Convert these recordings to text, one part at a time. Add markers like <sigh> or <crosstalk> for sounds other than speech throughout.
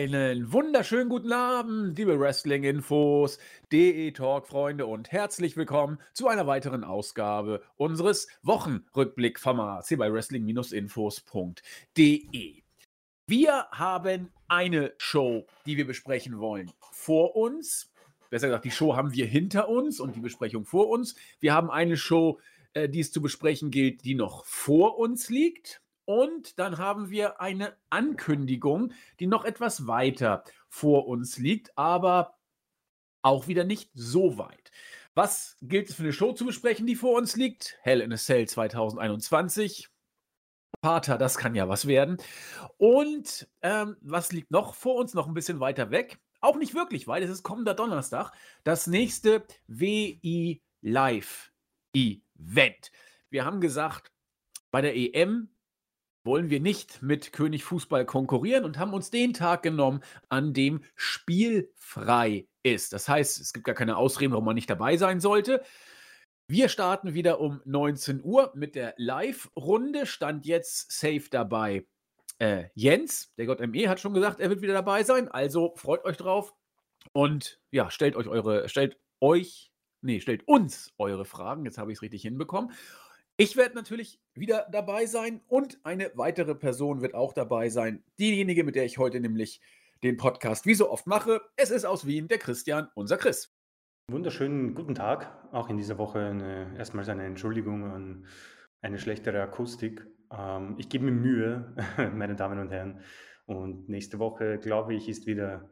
Einen wunderschönen guten Abend, liebe Wrestling-Infos, DE-Talk-Freunde und herzlich willkommen zu einer weiteren Ausgabe unseres Wochenrückblick-Formats hier bei Wrestling-Infos.de. Wir haben eine Show, die wir besprechen wollen, vor uns. Besser gesagt, die Show haben wir hinter uns und die Besprechung vor uns. Wir haben eine Show, äh, die es zu besprechen gilt, die noch vor uns liegt. Und dann haben wir eine Ankündigung, die noch etwas weiter vor uns liegt, aber auch wieder nicht so weit. Was gilt es für eine Show zu besprechen, die vor uns liegt? Hell in a Cell 2021. Pater, das kann ja was werden. Und ähm, was liegt noch vor uns, noch ein bisschen weiter weg? Auch nicht wirklich weit, es ist kommender Donnerstag, das nächste WI Live Event. Wir haben gesagt, bei der EM wollen wir nicht mit König Fußball konkurrieren und haben uns den Tag genommen, an dem spielfrei ist. Das heißt, es gibt gar keine Ausreden, warum man nicht dabei sein sollte. Wir starten wieder um 19 Uhr mit der Live-Runde. Stand jetzt safe dabei äh, Jens. Der JME hat schon gesagt, er wird wieder dabei sein. Also freut euch drauf. Und ja, stellt euch eure, stellt euch, nee, stellt uns eure Fragen. Jetzt habe ich es richtig hinbekommen. Ich werde natürlich wieder dabei sein und eine weitere Person wird auch dabei sein. Diejenige, mit der ich heute nämlich den Podcast wie so oft mache. Es ist aus Wien der Christian, unser Chris. Wunderschönen guten Tag. Auch in dieser Woche eine, erstmals eine Entschuldigung an eine schlechtere Akustik. Ähm, ich gebe mir Mühe, <laughs> meine Damen und Herren. Und nächste Woche, glaube ich, ist wieder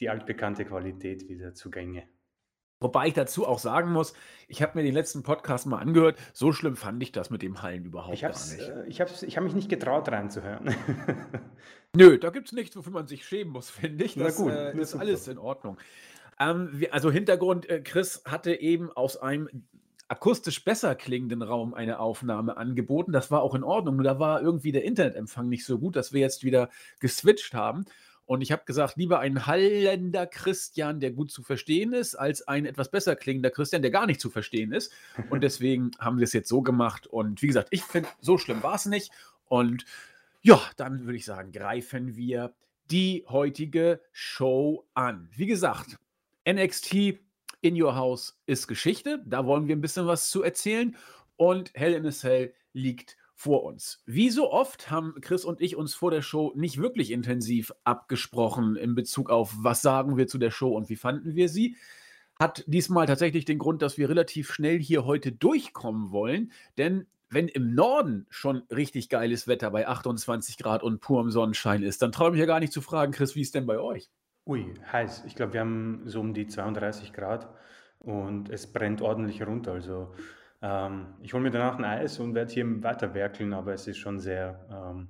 die altbekannte Qualität wieder zugänge. Wobei ich dazu auch sagen muss, ich habe mir den letzten Podcast mal angehört, so schlimm fand ich das mit dem Hallen überhaupt ich gar nicht. Äh, ich habe ich hab mich nicht getraut reinzuhören. <laughs> Nö, da gibt es nichts, wofür man sich schämen muss, <laughs> finde ich. Das, Na gut, äh, ist alles in Ordnung. Ähm, wir, also Hintergrund, äh, Chris hatte eben aus einem akustisch besser klingenden Raum eine Aufnahme angeboten. Das war auch in Ordnung. Nur da war irgendwie der Internetempfang nicht so gut, dass wir jetzt wieder geswitcht haben. Und ich habe gesagt, lieber ein hallender Christian, der gut zu verstehen ist, als ein etwas besser klingender Christian, der gar nicht zu verstehen ist. Und <laughs> deswegen haben wir es jetzt so gemacht. Und wie gesagt, ich finde, so schlimm war es nicht. Und ja, dann würde ich sagen, greifen wir die heutige Show an. Wie gesagt, NXT in Your House ist Geschichte. Da wollen wir ein bisschen was zu erzählen. Und Hell in a Cell liegt vor uns. Wie so oft haben Chris und ich uns vor der Show nicht wirklich intensiv abgesprochen in Bezug auf, was sagen wir zu der Show und wie fanden wir sie. Hat diesmal tatsächlich den Grund, dass wir relativ schnell hier heute durchkommen wollen, denn wenn im Norden schon richtig geiles Wetter bei 28 Grad und purem Sonnenschein ist, dann traue ich ja gar nicht zu fragen, Chris, wie ist denn bei euch? Ui, heiß. Ich glaube, wir haben so um die 32 Grad und es brennt ordentlich runter. Also ähm, ich hole mir danach ein Eis und werde hier weiter werkeln, aber es ist schon sehr, ähm,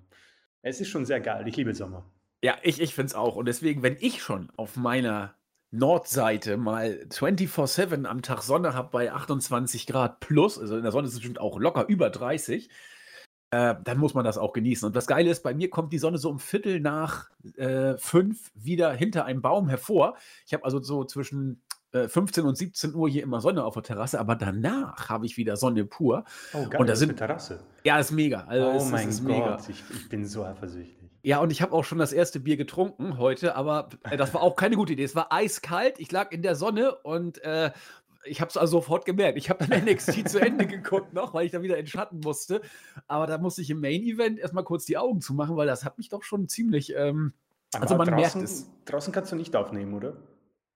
es ist schon sehr geil. Ich liebe Sommer. Ja, ich, ich finde es auch. Und deswegen, wenn ich schon auf meiner Nordseite mal 24-7 am Tag Sonne habe bei 28 Grad plus, also in der Sonne ist es bestimmt auch locker über 30, äh, dann muss man das auch genießen. Und das Geile ist, bei mir kommt die Sonne so um Viertel nach äh, fünf wieder hinter einem Baum hervor. Ich habe also so zwischen 15 äh, und 17 Uhr hier immer Sonne auf der Terrasse, aber danach habe ich wieder Sonne pur. Oh, geil, und da sind eine Terrasse. Ja, ist mega. Also oh ist, mein ist Gott. Ich, ich, bin so eifersüchtig. Ja, und ich habe auch schon das erste Bier getrunken heute, aber äh, das war auch keine gute Idee. Es war eiskalt, ich lag in der Sonne und äh, ich habe es also sofort gemerkt. Ich habe dann NXT zu Ende geguckt noch, weil ich da wieder in Schatten musste. Aber da musste ich im Main Event erstmal kurz die Augen zumachen, weil das hat mich doch schon ziemlich. Ähm, also man draußen, merkt es. Draußen kannst du nicht aufnehmen, oder?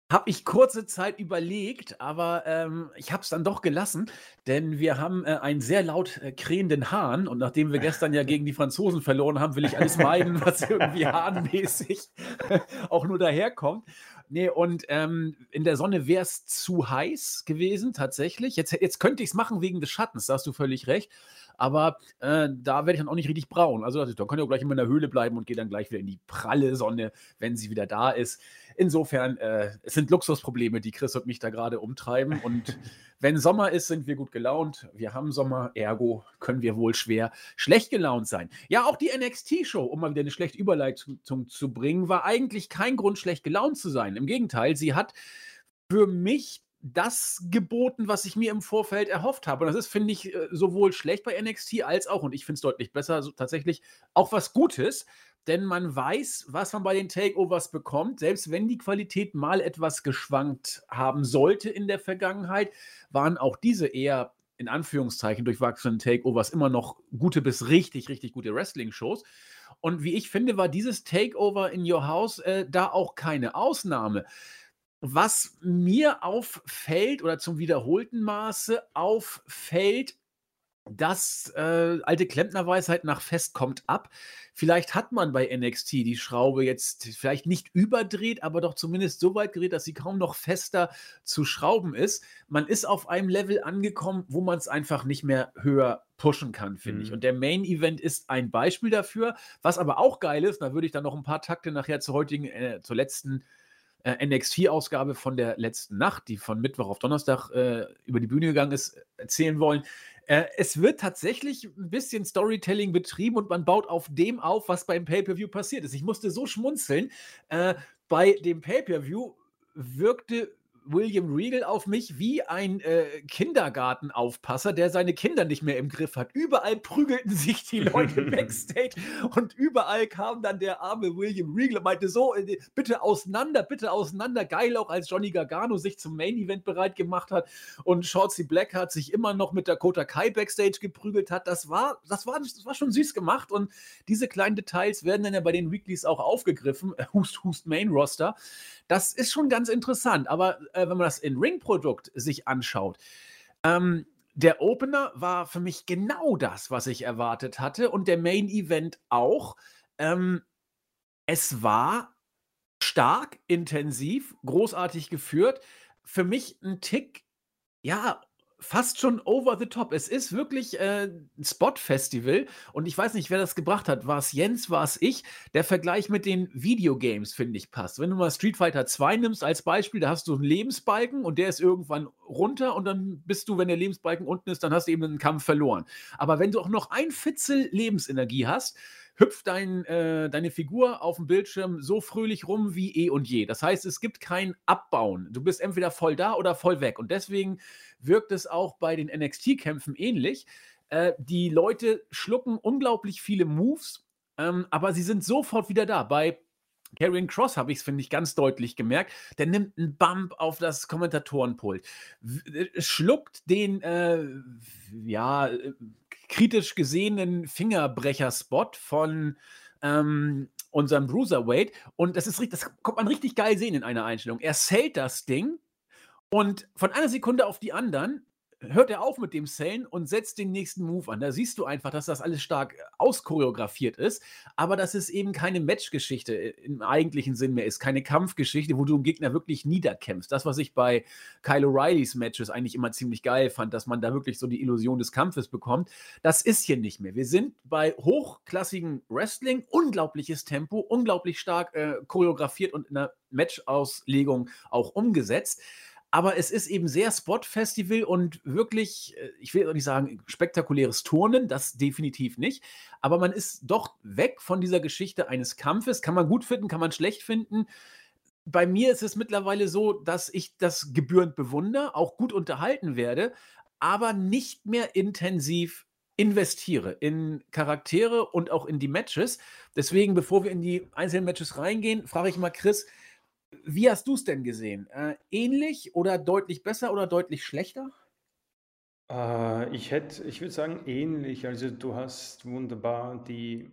Habe ich kurze Zeit überlegt, aber ähm, ich habe es dann doch gelassen, denn wir haben äh, einen sehr laut äh, krähenden Hahn und nachdem wir gestern ja gegen die Franzosen verloren haben, will ich alles meiden, <laughs> was irgendwie hahnmäßig <laughs> auch nur daherkommt. Nee, und ähm, in der Sonne wäre es zu heiß gewesen, tatsächlich. Jetzt, jetzt könnte ich es machen wegen des Schattens, da hast du völlig recht. Aber äh, da werde ich dann auch nicht richtig braun. Also da kann ich auch gleich in meiner Höhle bleiben und gehe dann gleich wieder in die pralle Sonne, wenn sie wieder da ist. Insofern, äh, es sind Luxusprobleme, die Chris und mich da gerade umtreiben. Und <laughs> wenn Sommer ist, sind wir gut gelaunt. Wir haben Sommer, ergo können wir wohl schwer schlecht gelaunt sein. Ja, auch die NXT-Show, um mal wieder eine schlechte Überleitung zu bringen, war eigentlich kein Grund, schlecht gelaunt zu sein. Im Gegenteil, sie hat für mich das geboten, was ich mir im Vorfeld erhofft habe. Und das ist, finde ich, äh, sowohl schlecht bei NXT als auch, und ich finde es deutlich besser, so tatsächlich auch was Gutes. Denn man weiß, was man bei den Takeovers bekommt. Selbst wenn die Qualität mal etwas geschwankt haben sollte in der Vergangenheit, waren auch diese eher in Anführungszeichen durchwachsenen Takeovers immer noch gute bis richtig, richtig gute Wrestling-Shows. Und wie ich finde, war dieses Takeover in Your House äh, da auch keine Ausnahme. Was mir auffällt oder zum wiederholten Maße auffällt, das äh, alte Klempnerweisheit nach Fest kommt ab. Vielleicht hat man bei NXT die Schraube jetzt vielleicht nicht überdreht, aber doch zumindest so weit gedreht, dass sie kaum noch fester zu schrauben ist. Man ist auf einem Level angekommen, wo man es einfach nicht mehr höher pushen kann, finde mhm. ich. Und der Main Event ist ein Beispiel dafür. Was aber auch geil ist, da würde ich dann noch ein paar Takte nachher zur heutigen, äh, zur letzten äh, NXT-Ausgabe von der letzten Nacht, die von Mittwoch auf Donnerstag äh, über die Bühne gegangen ist, erzählen wollen. Äh, es wird tatsächlich ein bisschen Storytelling betrieben und man baut auf dem auf, was beim Pay-Per-View passiert ist. Ich musste so schmunzeln. Äh, bei dem Pay-Per-View wirkte William Regal auf mich wie ein äh, Kindergartenaufpasser, der seine Kinder nicht mehr im Griff hat. Überall prügelten <laughs> sich die Leute <laughs> backstage und überall kam dann der arme William Regal und meinte so, äh, bitte auseinander, bitte auseinander. Geil auch, als Johnny Gargano sich zum Main Event bereit gemacht hat und Shorty Blackheart sich immer noch mit Dakota Kai backstage geprügelt hat. Das war, das war, das war schon süß gemacht und diese kleinen Details werden dann ja bei den Weeklies auch aufgegriffen. Hust, Hust Main Roster. Das ist schon ganz interessant. Aber äh, wenn man das in Ring-Produkt sich anschaut, ähm, der Opener war für mich genau das, was ich erwartet hatte. Und der Main Event auch. Ähm, es war stark, intensiv, großartig geführt. Für mich ein Tick, ja, fast schon over the top. Es ist wirklich äh, ein Spot-Festival und ich weiß nicht, wer das gebracht hat. War es Jens, war es ich? Der Vergleich mit den Videogames, finde ich, passt. Wenn du mal Street Fighter 2 nimmst als Beispiel, da hast du einen Lebensbalken und der ist irgendwann runter und dann bist du, wenn der Lebensbalken unten ist, dann hast du eben einen Kampf verloren. Aber wenn du auch noch ein Fitzel Lebensenergie hast, hüpft dein, äh, deine Figur auf dem Bildschirm so fröhlich rum wie eh und je. Das heißt, es gibt kein Abbauen. Du bist entweder voll da oder voll weg. Und deswegen wirkt es auch bei den NXT-Kämpfen ähnlich. Äh, die Leute schlucken unglaublich viele Moves, ähm, aber sie sind sofort wieder da. Bei Karrion Cross habe ich es, finde ich, ganz deutlich gemerkt. Der nimmt einen Bump auf das Kommentatorenpult, äh, schluckt den, äh, ja, äh, kritisch gesehenen Fingerbrecher-Spot von ähm, unserem Bruiserweight. Und das ist das kommt man richtig geil sehen in einer Einstellung. Er zählt das Ding und von einer Sekunde auf die anderen hört er auf mit dem Sellen und setzt den nächsten Move an. Da siehst du einfach, dass das alles stark äh, auschoreografiert ist, aber dass es eben keine Matchgeschichte im eigentlichen Sinn mehr ist, keine Kampfgeschichte, wo du einen Gegner wirklich niederkämpfst. Das, was ich bei Kyle O'Reillys Matches eigentlich immer ziemlich geil fand, dass man da wirklich so die Illusion des Kampfes bekommt, das ist hier nicht mehr. Wir sind bei hochklassigem Wrestling, unglaubliches Tempo, unglaublich stark äh, choreografiert und in der Matchauslegung auch umgesetzt aber es ist eben sehr Spot-Festival und wirklich, äh, ich will auch nicht sagen, spektakuläres Turnen, das definitiv nicht. Aber man ist doch weg von dieser Geschichte eines Kampfes. Kann man gut finden, kann man schlecht finden. Bei mir ist es mittlerweile so, dass ich das gebührend bewundere, auch gut unterhalten werde, aber nicht mehr intensiv investiere in Charaktere und auch in die Matches. Deswegen, bevor wir in die einzelnen Matches reingehen, frage ich mal Chris, wie hast du es denn gesehen? Äh, ähnlich oder deutlich besser oder deutlich schlechter? Äh, ich hätte, ich würde sagen, ähnlich. Also du hast wunderbar die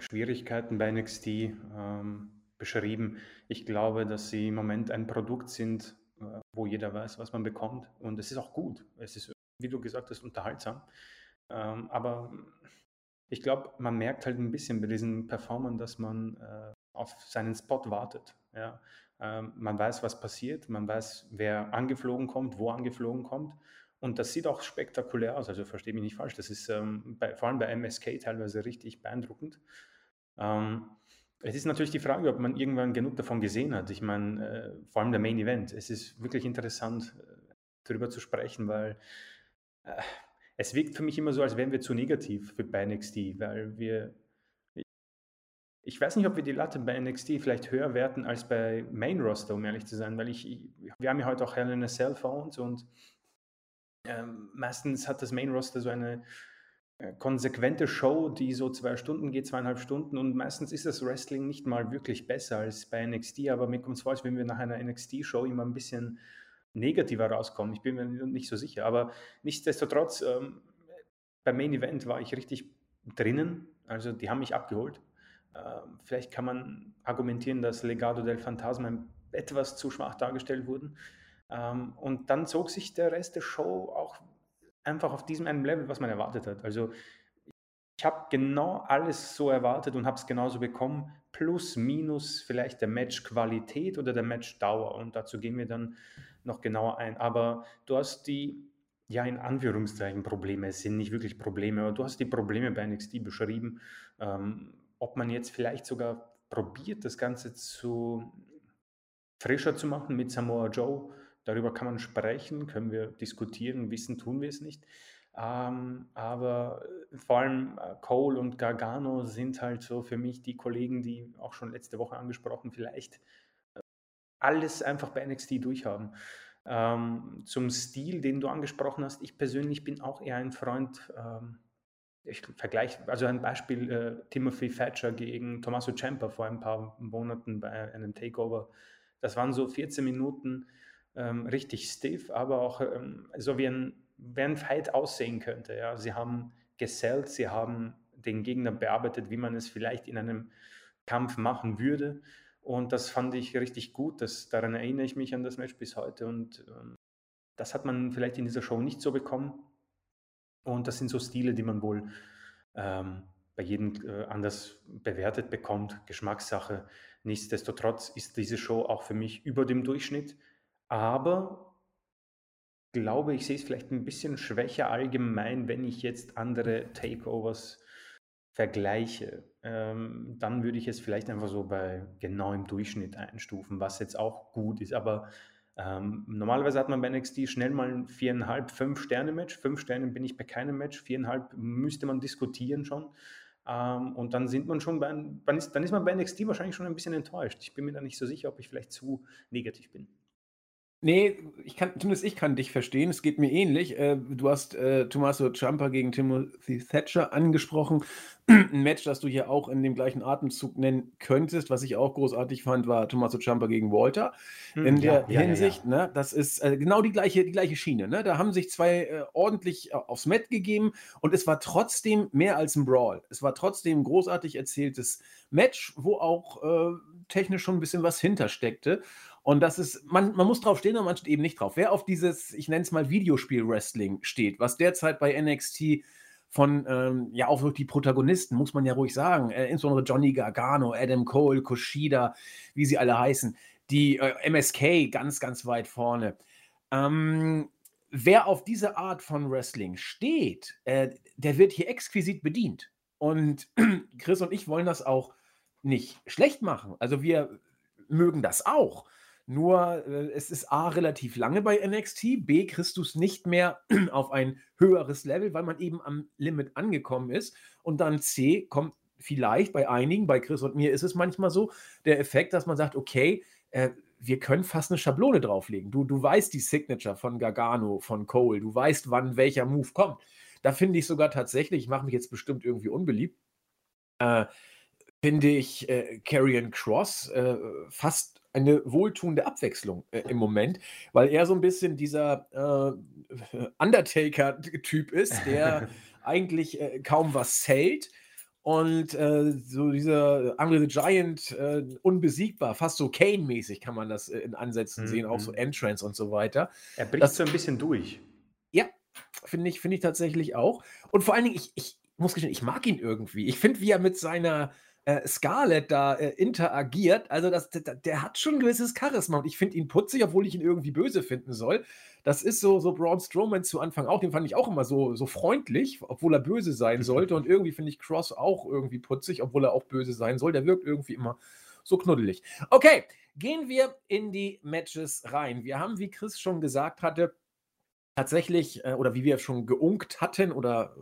Schwierigkeiten bei NXT ähm, beschrieben. Ich glaube, dass sie im Moment ein Produkt sind, äh, wo jeder weiß, was man bekommt. Und es ist auch gut. Es ist, wie du gesagt hast, unterhaltsam. Ähm, aber ich glaube, man merkt halt ein bisschen bei diesen Performern, dass man äh, auf seinen Spot wartet. Ja. Ähm, man weiß, was passiert, man weiß, wer angeflogen kommt, wo angeflogen kommt. Und das sieht auch spektakulär aus, also verstehe mich nicht falsch. Das ist ähm, bei, vor allem bei MSK teilweise richtig beeindruckend. Ähm, es ist natürlich die Frage, ob man irgendwann genug davon gesehen hat. Ich meine, äh, vor allem der Main Event. Es ist wirklich interessant, äh, darüber zu sprechen, weil äh, es wirkt für mich immer so, als wären wir zu negativ für bei NXT, weil wir ich weiß nicht, ob wir die Latte bei NXT vielleicht höher werten als bei Main Roster, um ehrlich zu sein, weil ich, wir haben ja heute auch Hell in a Cell Phones und ähm, meistens hat das Main Roster so eine äh, konsequente Show, die so zwei Stunden geht, zweieinhalb Stunden und meistens ist das Wrestling nicht mal wirklich besser als bei NXT, aber mir kommt es vor, als wenn wir nach einer NXT-Show immer ein bisschen negativer rauskommen. Ich bin mir nicht so sicher, aber nichtsdestotrotz, ähm, beim Main Event war ich richtig drinnen, also die haben mich abgeholt. Ähm, vielleicht kann man argumentieren, dass Legado del Phantasma etwas zu schwach dargestellt wurden. Ähm, und dann zog sich der Rest der Show auch einfach auf diesem einen Level, was man erwartet hat. Also ich habe genau alles so erwartet und habe es genauso bekommen, plus, minus vielleicht der Matchqualität oder der Matchdauer. Und dazu gehen wir dann noch genauer ein. Aber du hast die, ja in Anführungszeichen Probleme, es sind nicht wirklich Probleme, aber du hast die Probleme bei NXT beschrieben. Ähm, ob man jetzt vielleicht sogar probiert, das Ganze zu frischer zu machen mit Samoa Joe Darüber kann man sprechen, können wir diskutieren, wissen tun wir es nicht. Ähm, aber äh, vor allem äh, Cole und Gargano sind halt so für mich die Kollegen, die auch schon letzte Woche angesprochen, vielleicht äh, alles einfach bei NXT durchhaben. Ähm, zum Stil, den du angesprochen hast, ich persönlich bin auch eher ein Freund, ähm, ich vergleiche, also ein Beispiel, äh, Timothy Thatcher gegen Tommaso Ciampa vor ein paar Monaten bei einem Takeover. Das waren so 14 Minuten, ähm, richtig stiff, aber auch ähm, so wie ein, wie ein Fight aussehen könnte. Ja. Sie haben gesellt, sie haben den Gegner bearbeitet, wie man es vielleicht in einem Kampf machen würde. Und das fand ich richtig gut. Das, daran erinnere ich mich an das Match bis heute. Und ähm, das hat man vielleicht in dieser Show nicht so bekommen. Und das sind so Stile, die man wohl ähm, bei jedem äh, anders bewertet bekommt. Geschmackssache. Nichtsdestotrotz ist diese Show auch für mich über dem Durchschnitt. Aber glaube, ich sehe es vielleicht ein bisschen schwächer allgemein, wenn ich jetzt andere Takeovers vergleiche. Ähm, dann würde ich es vielleicht einfach so bei genau im Durchschnitt einstufen, was jetzt auch gut ist. Aber ähm, normalerweise hat man bei NXT schnell mal ein viereinhalb, fünf Sterne Match. Fünf Sterne bin ich bei keinem Match. Viereinhalb müsste man diskutieren schon. Ähm, und dann sind man schon bei, dann ist, dann ist man bei NXT wahrscheinlich schon ein bisschen enttäuscht. Ich bin mir da nicht so sicher, ob ich vielleicht zu negativ bin. Nee, ich kann, zumindest ich kann dich verstehen. Es geht mir ähnlich. Äh, du hast äh, Tommaso Ciampa gegen Timothy Thatcher angesprochen. <clears throat> Ein Match, das du hier auch in dem gleichen Atemzug nennen könntest. Was ich auch großartig fand, war Tommaso Ciampa gegen Walter. Hm, in der ja, Hinsicht, ja. Ne, das ist äh, genau die gleiche, die gleiche Schiene. Ne? Da haben sich zwei äh, ordentlich äh, aufs Mat gegeben und es war trotzdem mehr als ein Brawl. Es war trotzdem ein großartig erzähltes Match, wo auch äh, technisch schon ein bisschen was hintersteckte. Und das ist, man, man muss drauf stehen und man steht eben nicht drauf. Wer auf dieses, ich nenne es mal Videospiel-Wrestling steht, was derzeit bei NXT von, ähm, ja, auch wirklich die Protagonisten, muss man ja ruhig sagen, äh, insbesondere Johnny Gargano, Adam Cole, Kushida, wie sie alle heißen, die äh, MSK ganz, ganz weit vorne. Ähm, wer auf diese Art von Wrestling steht, äh, der wird hier exquisit bedient. Und <clears throat> Chris und ich wollen das auch nicht schlecht machen. Also wir mögen das auch. Nur äh, es ist A relativ lange bei NXT, B kriegst du es nicht mehr <clears throat> auf ein höheres Level, weil man eben am Limit angekommen ist. Und dann C kommt vielleicht bei einigen, bei Chris und mir ist es manchmal so, der Effekt, dass man sagt, okay, äh, wir können fast eine Schablone drauflegen. Du, du weißt die Signature von Gargano, von Cole, du weißt, wann welcher Move kommt. Da finde ich sogar tatsächlich, ich mache mich jetzt bestimmt irgendwie unbeliebt, äh, finde ich äh, Karrion Cross äh, fast eine wohltuende Abwechslung äh, im Moment, weil er so ein bisschen dieser äh, <laughs> Undertaker-Typ ist, der <laughs> eigentlich äh, kaum was zählt und äh, so dieser Andre the Giant äh, unbesiegbar, fast so Kane-mäßig kann man das äh, in Ansätzen mhm. sehen, auch so mhm. Entrance und so weiter. Er bricht das, so ein bisschen durch. Ja, finde ich, find ich tatsächlich auch. Und vor allen Dingen, ich, ich muss gestehen, ich mag ihn irgendwie. Ich finde, wie er mit seiner äh, Scarlett da äh, interagiert. Also das, der, der, hat schon ein gewisses Charisma und ich finde ihn putzig, obwohl ich ihn irgendwie böse finden soll. Das ist so, so Braun Strowman zu Anfang auch, den fand ich auch immer so, so freundlich, obwohl er böse sein <laughs> sollte. Und irgendwie finde ich Cross auch irgendwie putzig, obwohl er auch böse sein soll. Der wirkt irgendwie immer so knuddelig. Okay, gehen wir in die Matches rein. Wir haben, wie Chris schon gesagt hatte, tatsächlich, äh, oder wie wir schon geunkt hatten oder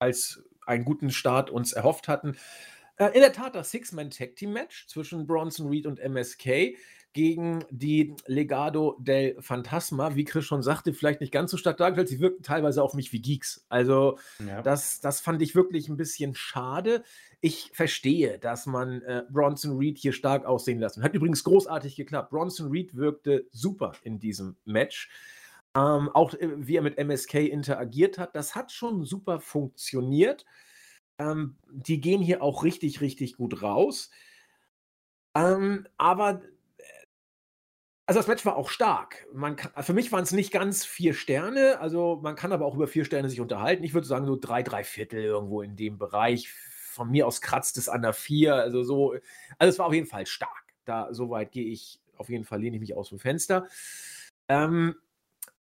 als einen guten Start uns erhofft hatten, äh, in der Tat das Six-Man-Tag-Team-Match zwischen Bronson Reed und MSK gegen die Legado del Fantasma. Wie Chris schon sagte, vielleicht nicht ganz so stark dargestellt. Sie wirkten teilweise auf mich wie Geeks. Also, ja. das, das fand ich wirklich ein bisschen schade. Ich verstehe, dass man äh, Bronson Reed hier stark aussehen lassen. Hat übrigens großartig geklappt. Bronson Reed wirkte super in diesem Match. Ähm, auch äh, wie er mit MSK interagiert hat, das hat schon super funktioniert. Ähm, die gehen hier auch richtig, richtig gut raus. Ähm, aber äh, also das Match war auch stark. Man kann, für mich waren es nicht ganz vier Sterne, also man kann aber auch über vier Sterne sich unterhalten. Ich würde sagen, so drei, drei Viertel irgendwo in dem Bereich. Von mir aus kratzt es an der vier. Also so, also es war auf jeden Fall stark. Da, soweit gehe ich, auf jeden Fall lehne ich mich aus dem Fenster. Ähm,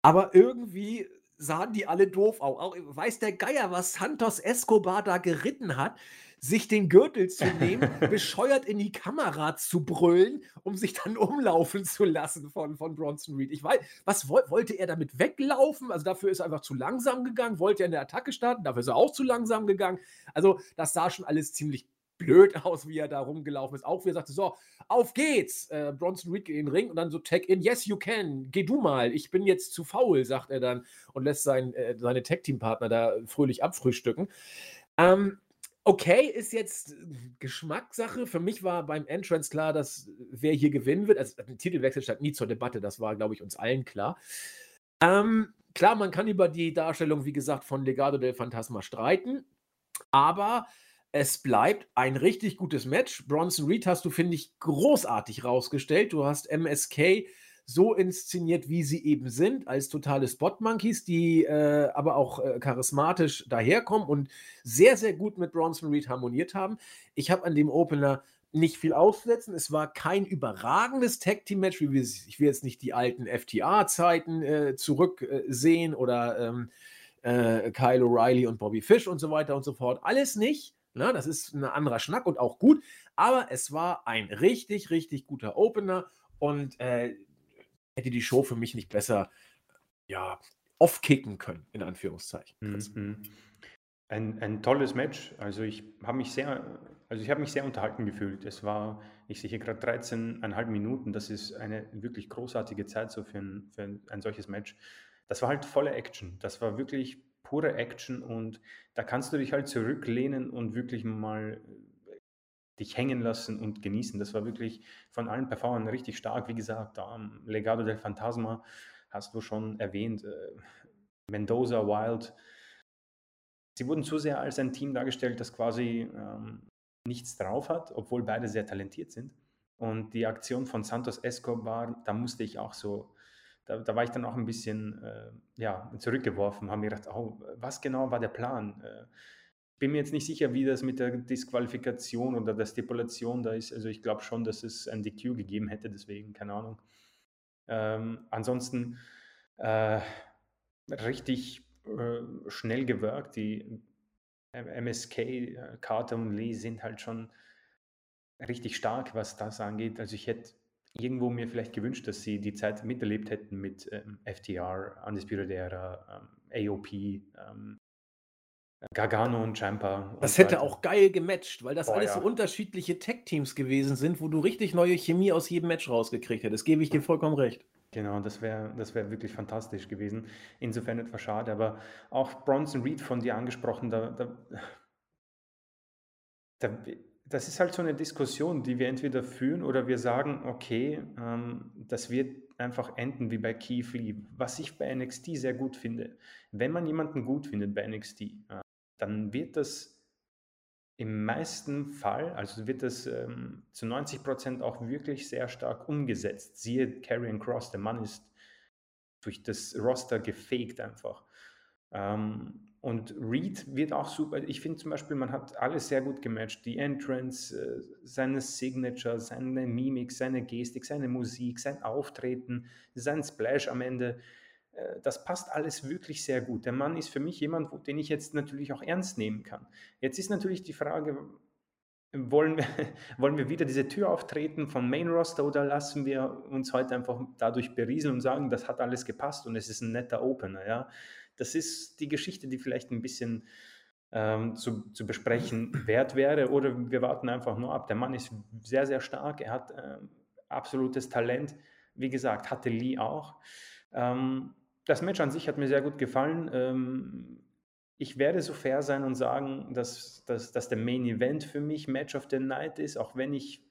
aber irgendwie sahen die alle doof aus. Auch weiß der Geier, was Santos Escobar da geritten hat, sich den Gürtel zu <laughs> nehmen, bescheuert in die Kamera zu brüllen, um sich dann umlaufen zu lassen von, von Bronson Reed. Ich weiß, was wollte er damit weglaufen? Also dafür ist er einfach zu langsam gegangen. Wollte er in der Attacke starten? Dafür ist er auch zu langsam gegangen. Also das sah schon alles ziemlich blöd <laughs> aus, wie er da rumgelaufen ist. Auch wie er sagte, so, auf geht's. Äh, Bronson Reed in den Ring und dann so Tag in, yes, you can, geh du mal, ich bin jetzt zu faul, sagt er dann und lässt sein, äh, seine Tag-Team-Partner da fröhlich abfrühstücken. Ähm, okay, ist jetzt Geschmackssache. Für mich war beim Entrance klar, dass wer hier gewinnen wird. Also ein Titelwechsel stand nie zur Debatte, das war, glaube ich, uns allen klar. Ähm, klar, man kann über die Darstellung, wie gesagt, von Legado del Fantasma streiten, aber es bleibt ein richtig gutes Match. Bronson Reed hast du, finde ich, großartig rausgestellt. Du hast MSK so inszeniert, wie sie eben sind, als totale Spot-Monkeys, die äh, aber auch äh, charismatisch daherkommen und sehr, sehr gut mit Bronson Reed harmoniert haben. Ich habe an dem Opener nicht viel auszusetzen. Es war kein überragendes Tag-Team-Match, wie wir, ich will jetzt nicht die alten FTA-Zeiten äh, zurücksehen oder ähm, äh, Kyle O'Reilly und Bobby Fish und so weiter und so fort. Alles nicht. Ne? Das ist ein anderer Schnack und auch gut. Aber es war ein richtig, richtig guter Opener und äh, hätte die Show für mich nicht besser ja, off-kicken können, in Anführungszeichen. Mhm. Ein, ein tolles Match. Also ich habe mich sehr, also ich habe mich sehr unterhalten gefühlt. Es war, ich sehe hier gerade 13,5 Minuten. Das ist eine wirklich großartige Zeit so für ein, für ein, ein solches Match. Das war halt volle Action. Das war wirklich pure Action und da kannst du dich halt zurücklehnen und wirklich mal äh, dich hängen lassen und genießen. Das war wirklich von allen Performern richtig stark. Wie gesagt, am Legado del Fantasma hast du schon erwähnt, äh, Mendoza, Wild. Sie wurden zu sehr als ein Team dargestellt, das quasi ähm, nichts drauf hat, obwohl beide sehr talentiert sind. Und die Aktion von Santos Escobar, da musste ich auch so da, da war ich dann auch ein bisschen äh, ja, zurückgeworfen, habe mir gedacht, oh, was genau war der Plan? Äh, bin mir jetzt nicht sicher, wie das mit der Disqualifikation oder der Stipulation da ist. Also ich glaube schon, dass es ein DQ gegeben hätte, deswegen, keine Ahnung. Ähm, ansonsten äh, richtig äh, schnell gewirkt. Die MSK, äh, Carter und Lee sind halt schon richtig stark, was das angeht. Also ich hätte irgendwo mir vielleicht gewünscht, dass sie die Zeit miterlebt hätten mit ähm, FTR, Undisputed Era, ähm, AOP, ähm, Gargano und Champa. Das hätte weiter. auch geil gematcht, weil das Boah, alles ja. so unterschiedliche Tech-Teams gewesen sind, wo du richtig neue Chemie aus jedem Match rausgekriegt hättest. Gebe ich dir vollkommen recht. Genau, das wäre das wär wirklich fantastisch gewesen. Insofern etwas schade, aber auch Bronson Reed von dir angesprochen, da, da, da das ist halt so eine Diskussion, die wir entweder führen oder wir sagen, okay, ähm, das wird einfach enden wie bei Keith Lee. Was ich bei NXT sehr gut finde, wenn man jemanden gut findet bei NXT, äh, dann wird das im meisten Fall, also wird das ähm, zu 90 Prozent auch wirklich sehr stark umgesetzt. Siehe Karrion Cross, der Mann ist durch das Roster gefaked einfach. Ähm, und Reed wird auch super. Ich finde zum Beispiel, man hat alles sehr gut gematcht. Die Entrance, äh, seine Signature, seine Mimik, seine Gestik, seine Musik, sein Auftreten, sein Splash am Ende. Äh, das passt alles wirklich sehr gut. Der Mann ist für mich jemand, den ich jetzt natürlich auch ernst nehmen kann. Jetzt ist natürlich die Frage, wollen wir, <laughs> wollen wir wieder diese Tür auftreten vom Main Roster oder lassen wir uns heute einfach dadurch berieseln und sagen, das hat alles gepasst und es ist ein netter Opener, ja? Das ist die Geschichte, die vielleicht ein bisschen ähm, zu, zu besprechen wert wäre. Oder wir warten einfach nur ab. Der Mann ist sehr, sehr stark. Er hat äh, absolutes Talent. Wie gesagt, hatte Lee auch. Ähm, das Match an sich hat mir sehr gut gefallen. Ähm, ich werde so fair sein und sagen, dass, dass, dass der Main Event für mich Match of the Night ist, auch wenn ich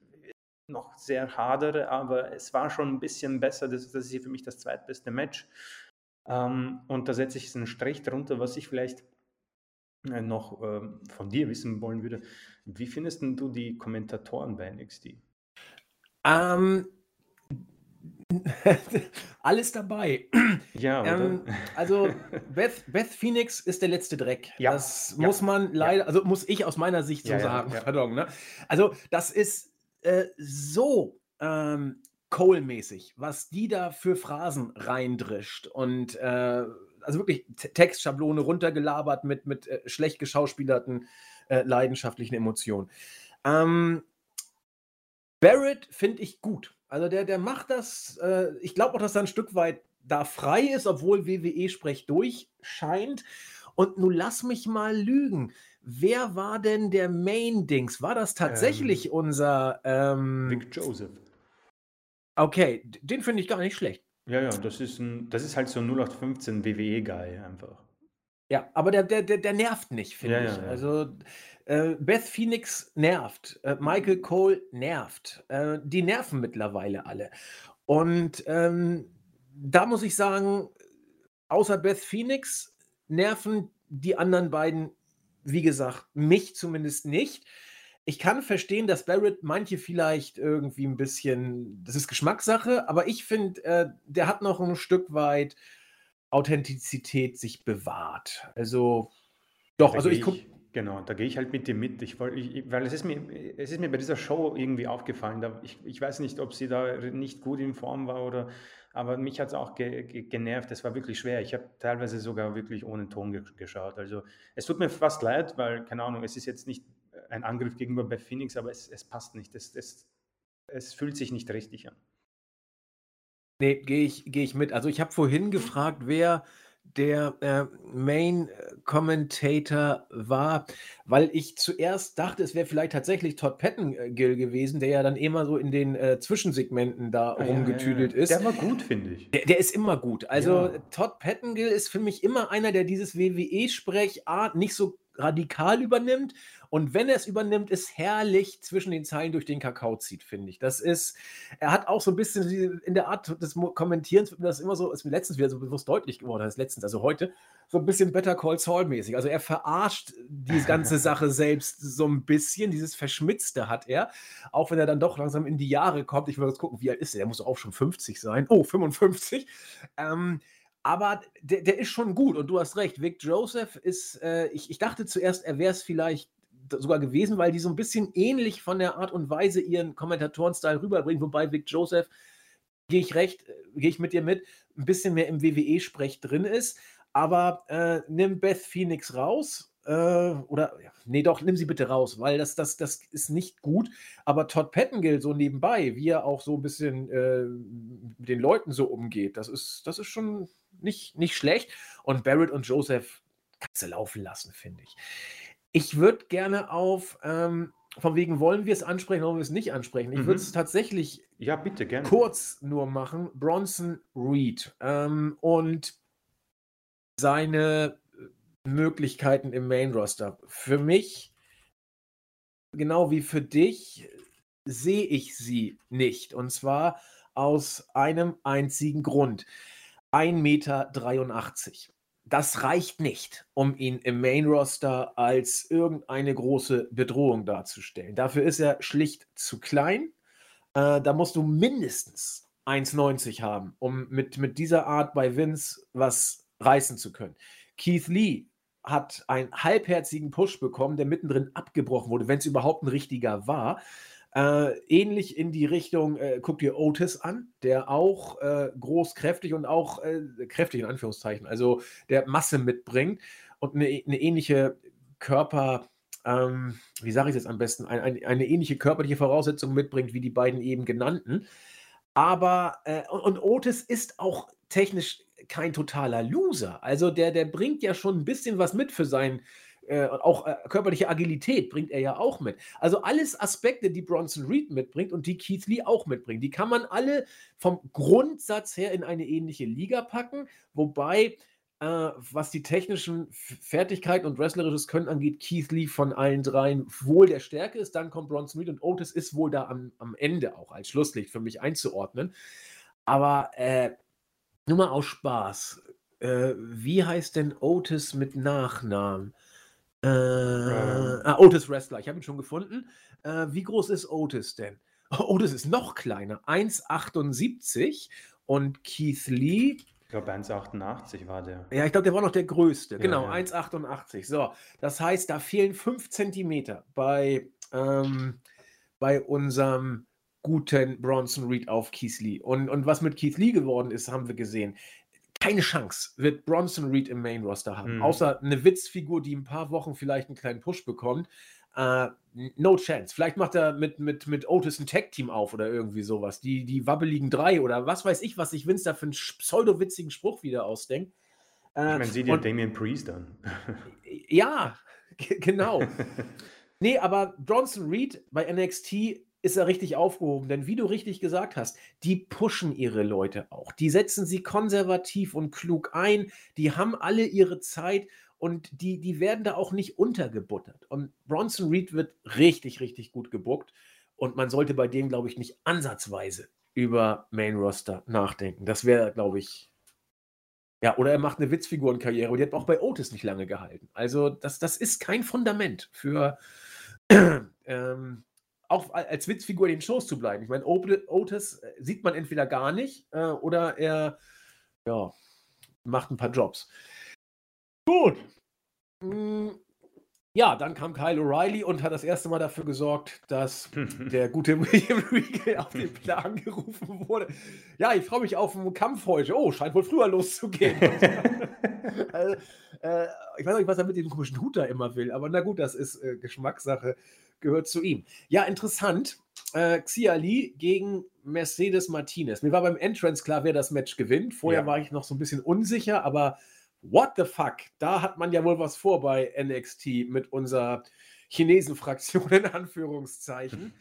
noch sehr hadere, aber es war schon ein bisschen besser. Das, das ist hier für mich das zweitbeste Match. Ähm, und da setze ich einen Strich drunter, was ich vielleicht äh, noch ähm, von dir wissen wollen würde. Wie findest du die Kommentatoren bei NXT? Ähm, <laughs> alles dabei. Ja, ähm, also <laughs> Beth, Beth, Phoenix ist der letzte Dreck. Ja, das ja, muss man leider, ja. also muss ich aus meiner Sicht so sagen. <laughs> Pardon, ne? Also das ist äh, so ähm, Cole-mäßig, was die da für Phrasen reindrischt und äh, also wirklich Textschablone runtergelabert mit, mit äh, schlecht geschauspielerten äh, leidenschaftlichen Emotionen. Ähm, Barrett finde ich gut. Also der, der macht das, äh, ich glaube auch, dass er ein Stück weit da frei ist, obwohl WWE-Sprech durchscheint. Und nun lass mich mal lügen. Wer war denn der Main-Dings? War das tatsächlich unser. Ähm, Vic Joseph. Okay, den finde ich gar nicht schlecht. Ja, ja, das ist, ein, das ist halt so ein 0815 WWE-Guy einfach. Ja, aber der, der, der, der nervt nicht, finde Ja, ich. ja, ja. Also äh, Beth Phoenix nervt, äh, Michael Cole nervt. Äh, die nerven mittlerweile alle. Und ähm, da muss ich sagen, außer Beth Phoenix nerven die anderen beiden, wie gesagt, mich zumindest nicht. Ich kann verstehen, dass Barrett manche vielleicht irgendwie ein bisschen, das ist Geschmackssache, aber ich finde, äh, der hat noch ein Stück weit Authentizität sich bewahrt. Also, doch, Da also ich gucke. Genau, da gehe ich halt mit dir mit. Ich, ich- weil es ist, mir, es ist mir bei dieser Show irgendwie aufgefallen. Da, ich, ich weiß nicht, ob sie da nicht gut in Form war oder, aber mich hat es auch ge, ge, genervt. Es war wirklich schwer. Ich habe teilweise sogar wirklich ohne Ton ge, geschaut. Also es tut mir fast leid, weil, keine Ahnung, es ist jetzt nicht ein Angriff gegenüber bei Phoenix, aber es, es passt nicht. Es, es, es fühlt sich nicht richtig an. Nee, gehe ich, geh ich mit. Also ich habe vorhin gefragt, wer der äh, Main Commentator war, weil ich zuerst dachte, es wäre vielleicht tatsächlich Todd Pettengill gewesen, der ja dann immer so in den äh, Zwischensegmenten da Ah, ja, ja, rumgetüdelt ja. ist. Der war gut, finde ich. Der, der ist immer gut. Also Ja. Todd Pettengill ist für mich immer einer, der dieses WWE-Sprech A nicht so radikal übernimmt und wenn er es übernimmt, ist herrlich zwischen den Zeilen durch den Kakao zieht, finde ich. Das ist, er hat auch so ein bisschen in der Art des Kommentierens, das immer so, ist mir letztens wieder so bewusst deutlich geworden, das letztens, also heute, so ein bisschen Better Call Saul mäßig. Also er verarscht die <laughs> ganze Sache selbst so ein bisschen, dieses Verschmitzte hat er, auch wenn er dann doch langsam in die Jahre kommt. Ich will jetzt gucken, wie alt ist er? Der muss auch schon 50 sein. Oh, 55. Ähm, aber der, der ist schon gut und du hast recht. Vic Joseph ist, äh, ich, ich dachte zuerst, er wäre es vielleicht sogar gewesen, weil die so ein bisschen ähnlich von der Art und Weise ihren Kommentatoren-Style rüberbringen, wobei Vic Joseph, gehe ich recht, äh, gehe ich mit dir mit, ein bisschen mehr im WWE-Sprech drin ist. Aber äh, nimm Beth Phoenix raus. Äh, oder, nee, doch, nimm sie bitte raus, weil das, das, das ist nicht gut. Aber Todd Pettengill so nebenbei, wie er auch so ein bisschen äh, mit den Leuten so umgeht, das ist, das ist schon nicht, nicht schlecht. Und Barrett und Joseph kannst du laufen lassen, finde ich. Ich würde gerne auf, ähm, von wegen, wollen wir es ansprechen, wollen wir es nicht ansprechen. Ich Mhm. würde es tatsächlich Ja, bitte, gerne. kurz nur machen. Bronson Reed ähm, und seine Möglichkeiten im Main Roster. Für mich, genau wie für dich, sehe ich sie nicht. Und zwar aus einem einzigen Grund. 1,83 Meter. Das reicht nicht, um ihn im Main Roster als irgendeine große Bedrohung darzustellen. Dafür ist er schlicht zu klein. Äh, da musst du mindestens 1,90 haben, um mit, mit dieser Art bei Vince was reißen zu können. Keith Lee hat einen halbherzigen Push bekommen, der mittendrin abgebrochen wurde, wenn es überhaupt ein richtiger war. Äh, ähnlich in die Richtung, äh, guck dir Otis an, der auch äh, groß, kräftig und auch äh, kräftig in Anführungszeichen, also der Masse mitbringt und eine, eine ähnliche Körper, ähm, wie sage ich es jetzt am besten, ein, ein, eine ähnliche körperliche Voraussetzung mitbringt wie die beiden eben genannten. Aber, äh, und, und Otis ist auch technisch kein totaler Loser. Also der, der bringt ja schon ein bisschen was mit für sein äh, auch äh, körperliche Agilität bringt er ja auch mit. Also alles Aspekte, die Bronson Reed mitbringt und die Keith Lee auch mitbringt, die kann man alle vom Grundsatz her in eine ähnliche Liga packen, wobei äh, was die technischen Fertigkeiten und wrestlerisches Können angeht, Keith Lee von allen dreien wohl der Stärke ist. Dann kommt Bronson Reed und Otis ist wohl da am, am Ende auch als Schlusslicht für mich einzuordnen. Aber äh, nur mal aus Spaß. Äh, wie heißt denn Otis mit Nachnamen? Äh, ähm. ah, Otis Wrestler, ich habe ihn schon gefunden. Äh, wie groß ist Otis denn? <laughs> Otis ist noch kleiner, 1,78 und Keith Lee ich glaube, 1,88 war der. Ja, ich glaube, der war noch der größte. Genau, ja. 1,88. So, das heißt, da fehlen 5 Zentimeter bei, ähm, bei unserem guten Bronson Reed auf Keith Lee. Und, und was mit Keith Lee geworden ist, haben wir gesehen. Keine Chance wird Bronson Reed im Main Roster haben. Mhm. Außer eine Witzfigur, die ein paar Wochen vielleicht einen kleinen Push bekommt. Uh, no chance. Vielleicht macht er mit, mit, mit Otis ein Tag-Team auf oder irgendwie sowas. Die, die wabbeligen drei oder was weiß ich, was sich Vince da für einen pseudo-witzigen Spruch wieder ausdenkt. Uh, ich meine, sieh dir Damien Priest an. ja, <laughs> genau. <laughs> nee, aber Bronson Reed bei NXT ist er richtig aufgehoben, denn wie du richtig gesagt hast, die pushen ihre Leute auch. Die setzen sie konservativ und klug ein, die haben alle ihre Zeit und die, die werden da auch nicht untergebuttert. Und Bronson Reed wird richtig, richtig gut gebuckt. Und man sollte bei dem, glaube ich, nicht ansatzweise über Main Roster nachdenken. Das wäre, glaube ich, ja, oder er macht eine Witzfigurenkarriere und die hat auch bei Otis nicht lange gehalten. Also, das, das ist kein Fundament für <clears throat> ähm, auch als Witzfigur in den Shows zu bleiben. Ich meine, Otis äh, sieht man entweder gar nicht äh, oder er ja, macht ein paar Jobs. Gut. Hm, ja, dann kam Kyle O'Reilly und hat das erste Mal dafür gesorgt, dass <laughs> der gute William Regal auf den Plan <laughs> gerufen wurde. Ja, ich freue mich auf einen Kampf heute. Oh, scheint wohl früher loszugehen. also, <laughs> äh, ich weiß nicht, was er mit dem komischen Hut da immer will, aber na gut, das ist äh, Geschmackssache, gehört zu ihm. Ja, interessant. Äh, Xia Li gegen Mercedes Martinez. Mir war beim Entrance klar, wer das Match gewinnt. Vorher ja. war ich noch so ein bisschen unsicher, aber what the fuck? Da hat man ja wohl was vor bei NXT mit unserer Chinesen-Fraktion in Anführungszeichen.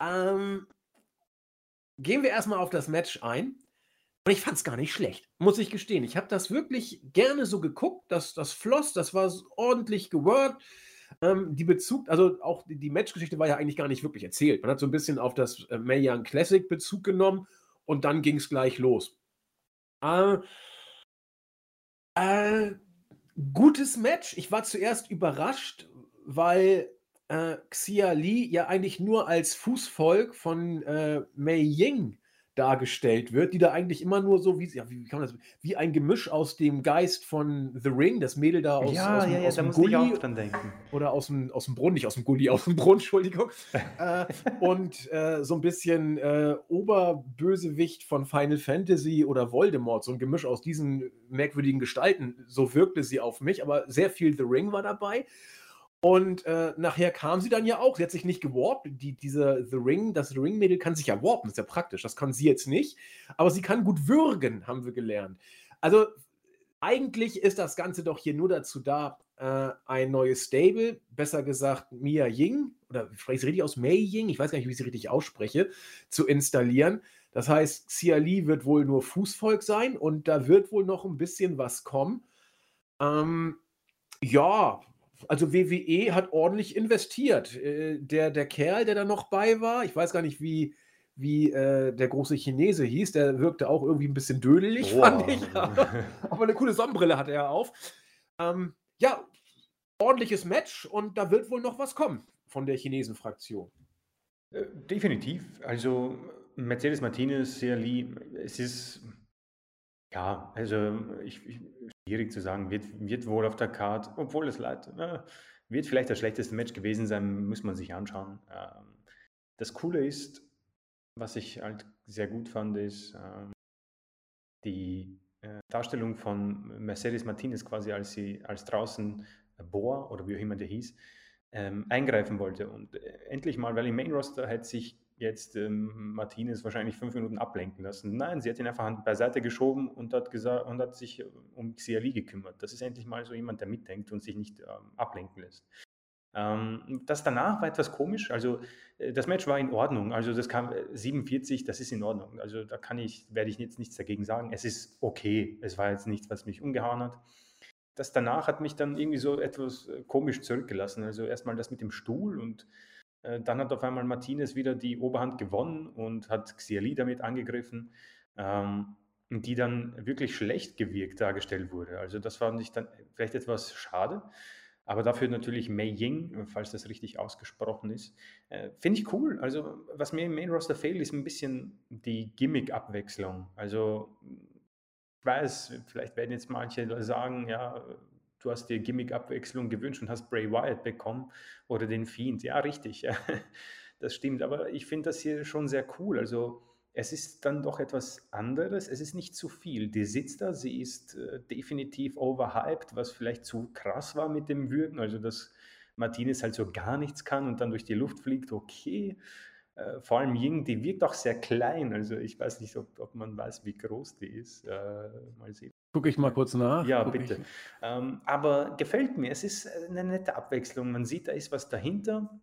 ähm, gehen wir erstmal auf das Match ein. Und ich fand es gar nicht schlecht, muss ich gestehen. Ich habe das wirklich gerne so geguckt, dass das floss, das war ordentlich geworkt. Ähm, die Bezug, also auch die, die Matchgeschichte war ja eigentlich gar nicht wirklich erzählt. Man hat so ein bisschen auf das äh, Mae Young Classic Bezug genommen und dann ging es gleich los. Äh, äh, gutes Match. Ich war zuerst überrascht, weil äh, Xia Li ja eigentlich nur als Fußvolk von äh, Mei Ying dargestellt wird, die da eigentlich immer nur so wie, ja, wie, kann man das, wie ein Gemisch aus dem Geist von The Ring, das Mädel da aus, ja, aus, ja, ja, aus dem Gully oder aus dem, aus dem Brunnen, nicht aus dem Gully, aus dem Brunnen, <laughs> Entschuldigung. äh, und äh, so ein bisschen äh, Oberbösewicht von Final Fantasy oder Voldemort, so ein Gemisch aus diesen merkwürdigen Gestalten. So wirkte sie auf mich, aber sehr viel The Ring war dabei. Und äh, nachher kam sie dann ja auch. Sie hat sich nicht gewarpt. Die, diese The Ring, das The Ring-Mädel kann sich ja warpen, ist ja praktisch. Das kann sie jetzt nicht. Aber sie kann gut würgen, haben wir gelernt. Also eigentlich ist das Ganze doch hier nur dazu da, äh, ein neues Stable, besser gesagt Mia Ying, oder spreche ich richtig aus, Mei Ying, ich weiß gar nicht, wie ich sie richtig ausspreche, zu installieren. Das heißt, Xia Li wird wohl nur Fußvolk sein und da wird wohl noch ein bisschen was kommen. Ähm, ja, also WWE hat ordentlich investiert. Äh, der, der Kerl, der da noch bei war, ich weiß gar nicht, wie, wie äh, der große Chinese hieß, der wirkte auch irgendwie ein bisschen dödelig, wow. fand ich. <laughs> Aber eine coole Sonnenbrille hatte er auf. Ähm, ja, ordentliches Match und da wird wohl noch was kommen von der Chinesen-Fraktion. Äh, definitiv. Also Mercedes Martinez, sehr lieb. Es ist ja, also ich, ich, schwierig zu sagen, wird, wird wohl auf der Card, obwohl es leid, äh, wird vielleicht das schlechteste Match gewesen sein, muss man sich anschauen. Ähm, das Coole ist, was ich halt sehr gut fand, ist ähm, die äh, Darstellung von Mercedes Martinez quasi, als sie als draußen Boa oder wie auch immer der hieß, ähm, eingreifen wollte. Und äh, endlich mal, weil im Main Roster hätte sich jetzt ähm, Martinez wahrscheinlich fünf Minuten ablenken lassen. Nein, sie hat ihn einfach beiseite geschoben und hat, gesagt, und hat sich um Xiali gekümmert. Das ist endlich mal so jemand, der mitdenkt und sich nicht ähm, ablenken lässt. Ähm, das danach war etwas komisch. Also äh, das Match war in Ordnung. Also das kam 47, äh, das ist in Ordnung. Also da kann ich, werde ich jetzt nichts dagegen sagen. Es ist okay. Es war jetzt nichts, was mich umgehauen hat. Das danach hat mich dann irgendwie so etwas äh, komisch zurückgelassen. Also erstmal das mit dem Stuhl und äh, dann hat auf einmal Martinez wieder die Oberhand gewonnen und hat Xiali damit angegriffen, ähm, die dann wirklich schlecht gewirkt dargestellt wurde. Also das fand ich dann vielleicht etwas schade. Aber dafür natürlich Mei Ying, falls das richtig ausgesprochen ist. Äh, Finde ich cool. Also, was mir im Main Roster fehlt, ist ein bisschen die Gimmick-Abwechslung. Also, ich weiß, vielleicht werden jetzt manche sagen, ja, du hast dir Gimmick-Abwechslung gewünscht und hast Bray Wyatt bekommen oder den Fiend. Ja, richtig. Ja, <laughs> das stimmt. Aber ich finde das hier schon sehr cool. Also, es ist dann doch etwas anderes. Es ist nicht zu viel. Die sitzt da, sie ist äh, definitiv overhyped, was vielleicht zu krass war mit dem Würgen. Also, dass Martinez halt so gar nichts kann und dann durch die Luft fliegt, okay. Äh, vor allem Ying, die wirkt auch sehr klein. Also, ich weiß nicht, ob, ob man weiß, wie groß die ist. Äh, mal sehen. Gucke ich mal kurz nach. Ja, Guck bitte. Ähm, aber gefällt mir. Es ist eine nette Abwechslung. Man sieht, da ist was dahinter.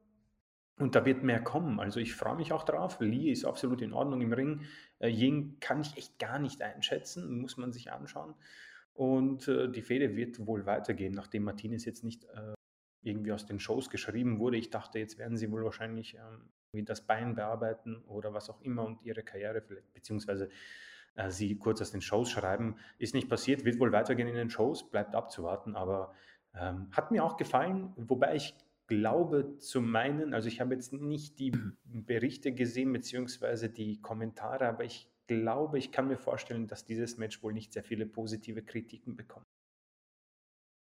Und da wird mehr kommen. Also ich freue mich auch drauf. Lee ist absolut in Ordnung im Ring. Äh, Ying kann ich echt gar nicht einschätzen, muss man sich anschauen. Und äh, die Fehde wird wohl weitergehen, nachdem Martinez jetzt nicht äh, irgendwie aus den Shows geschrieben wurde. Ich dachte, jetzt werden sie wohl wahrscheinlich ähm, das Bein bearbeiten oder was auch immer und ihre Karriere vielleicht, beziehungsweise äh, sie kurz aus den Shows schreiben. Ist nicht passiert, wird wohl weitergehen in den Shows, bleibt abzuwarten, aber ähm, hat mir auch gefallen, wobei ich glaube zu meinen, also ich habe jetzt nicht die. <clears throat> Berichte gesehen, beziehungsweise die Kommentare, aber ich glaube, ich kann mir vorstellen, dass dieses Match wohl nicht sehr viele positive Kritiken bekommt.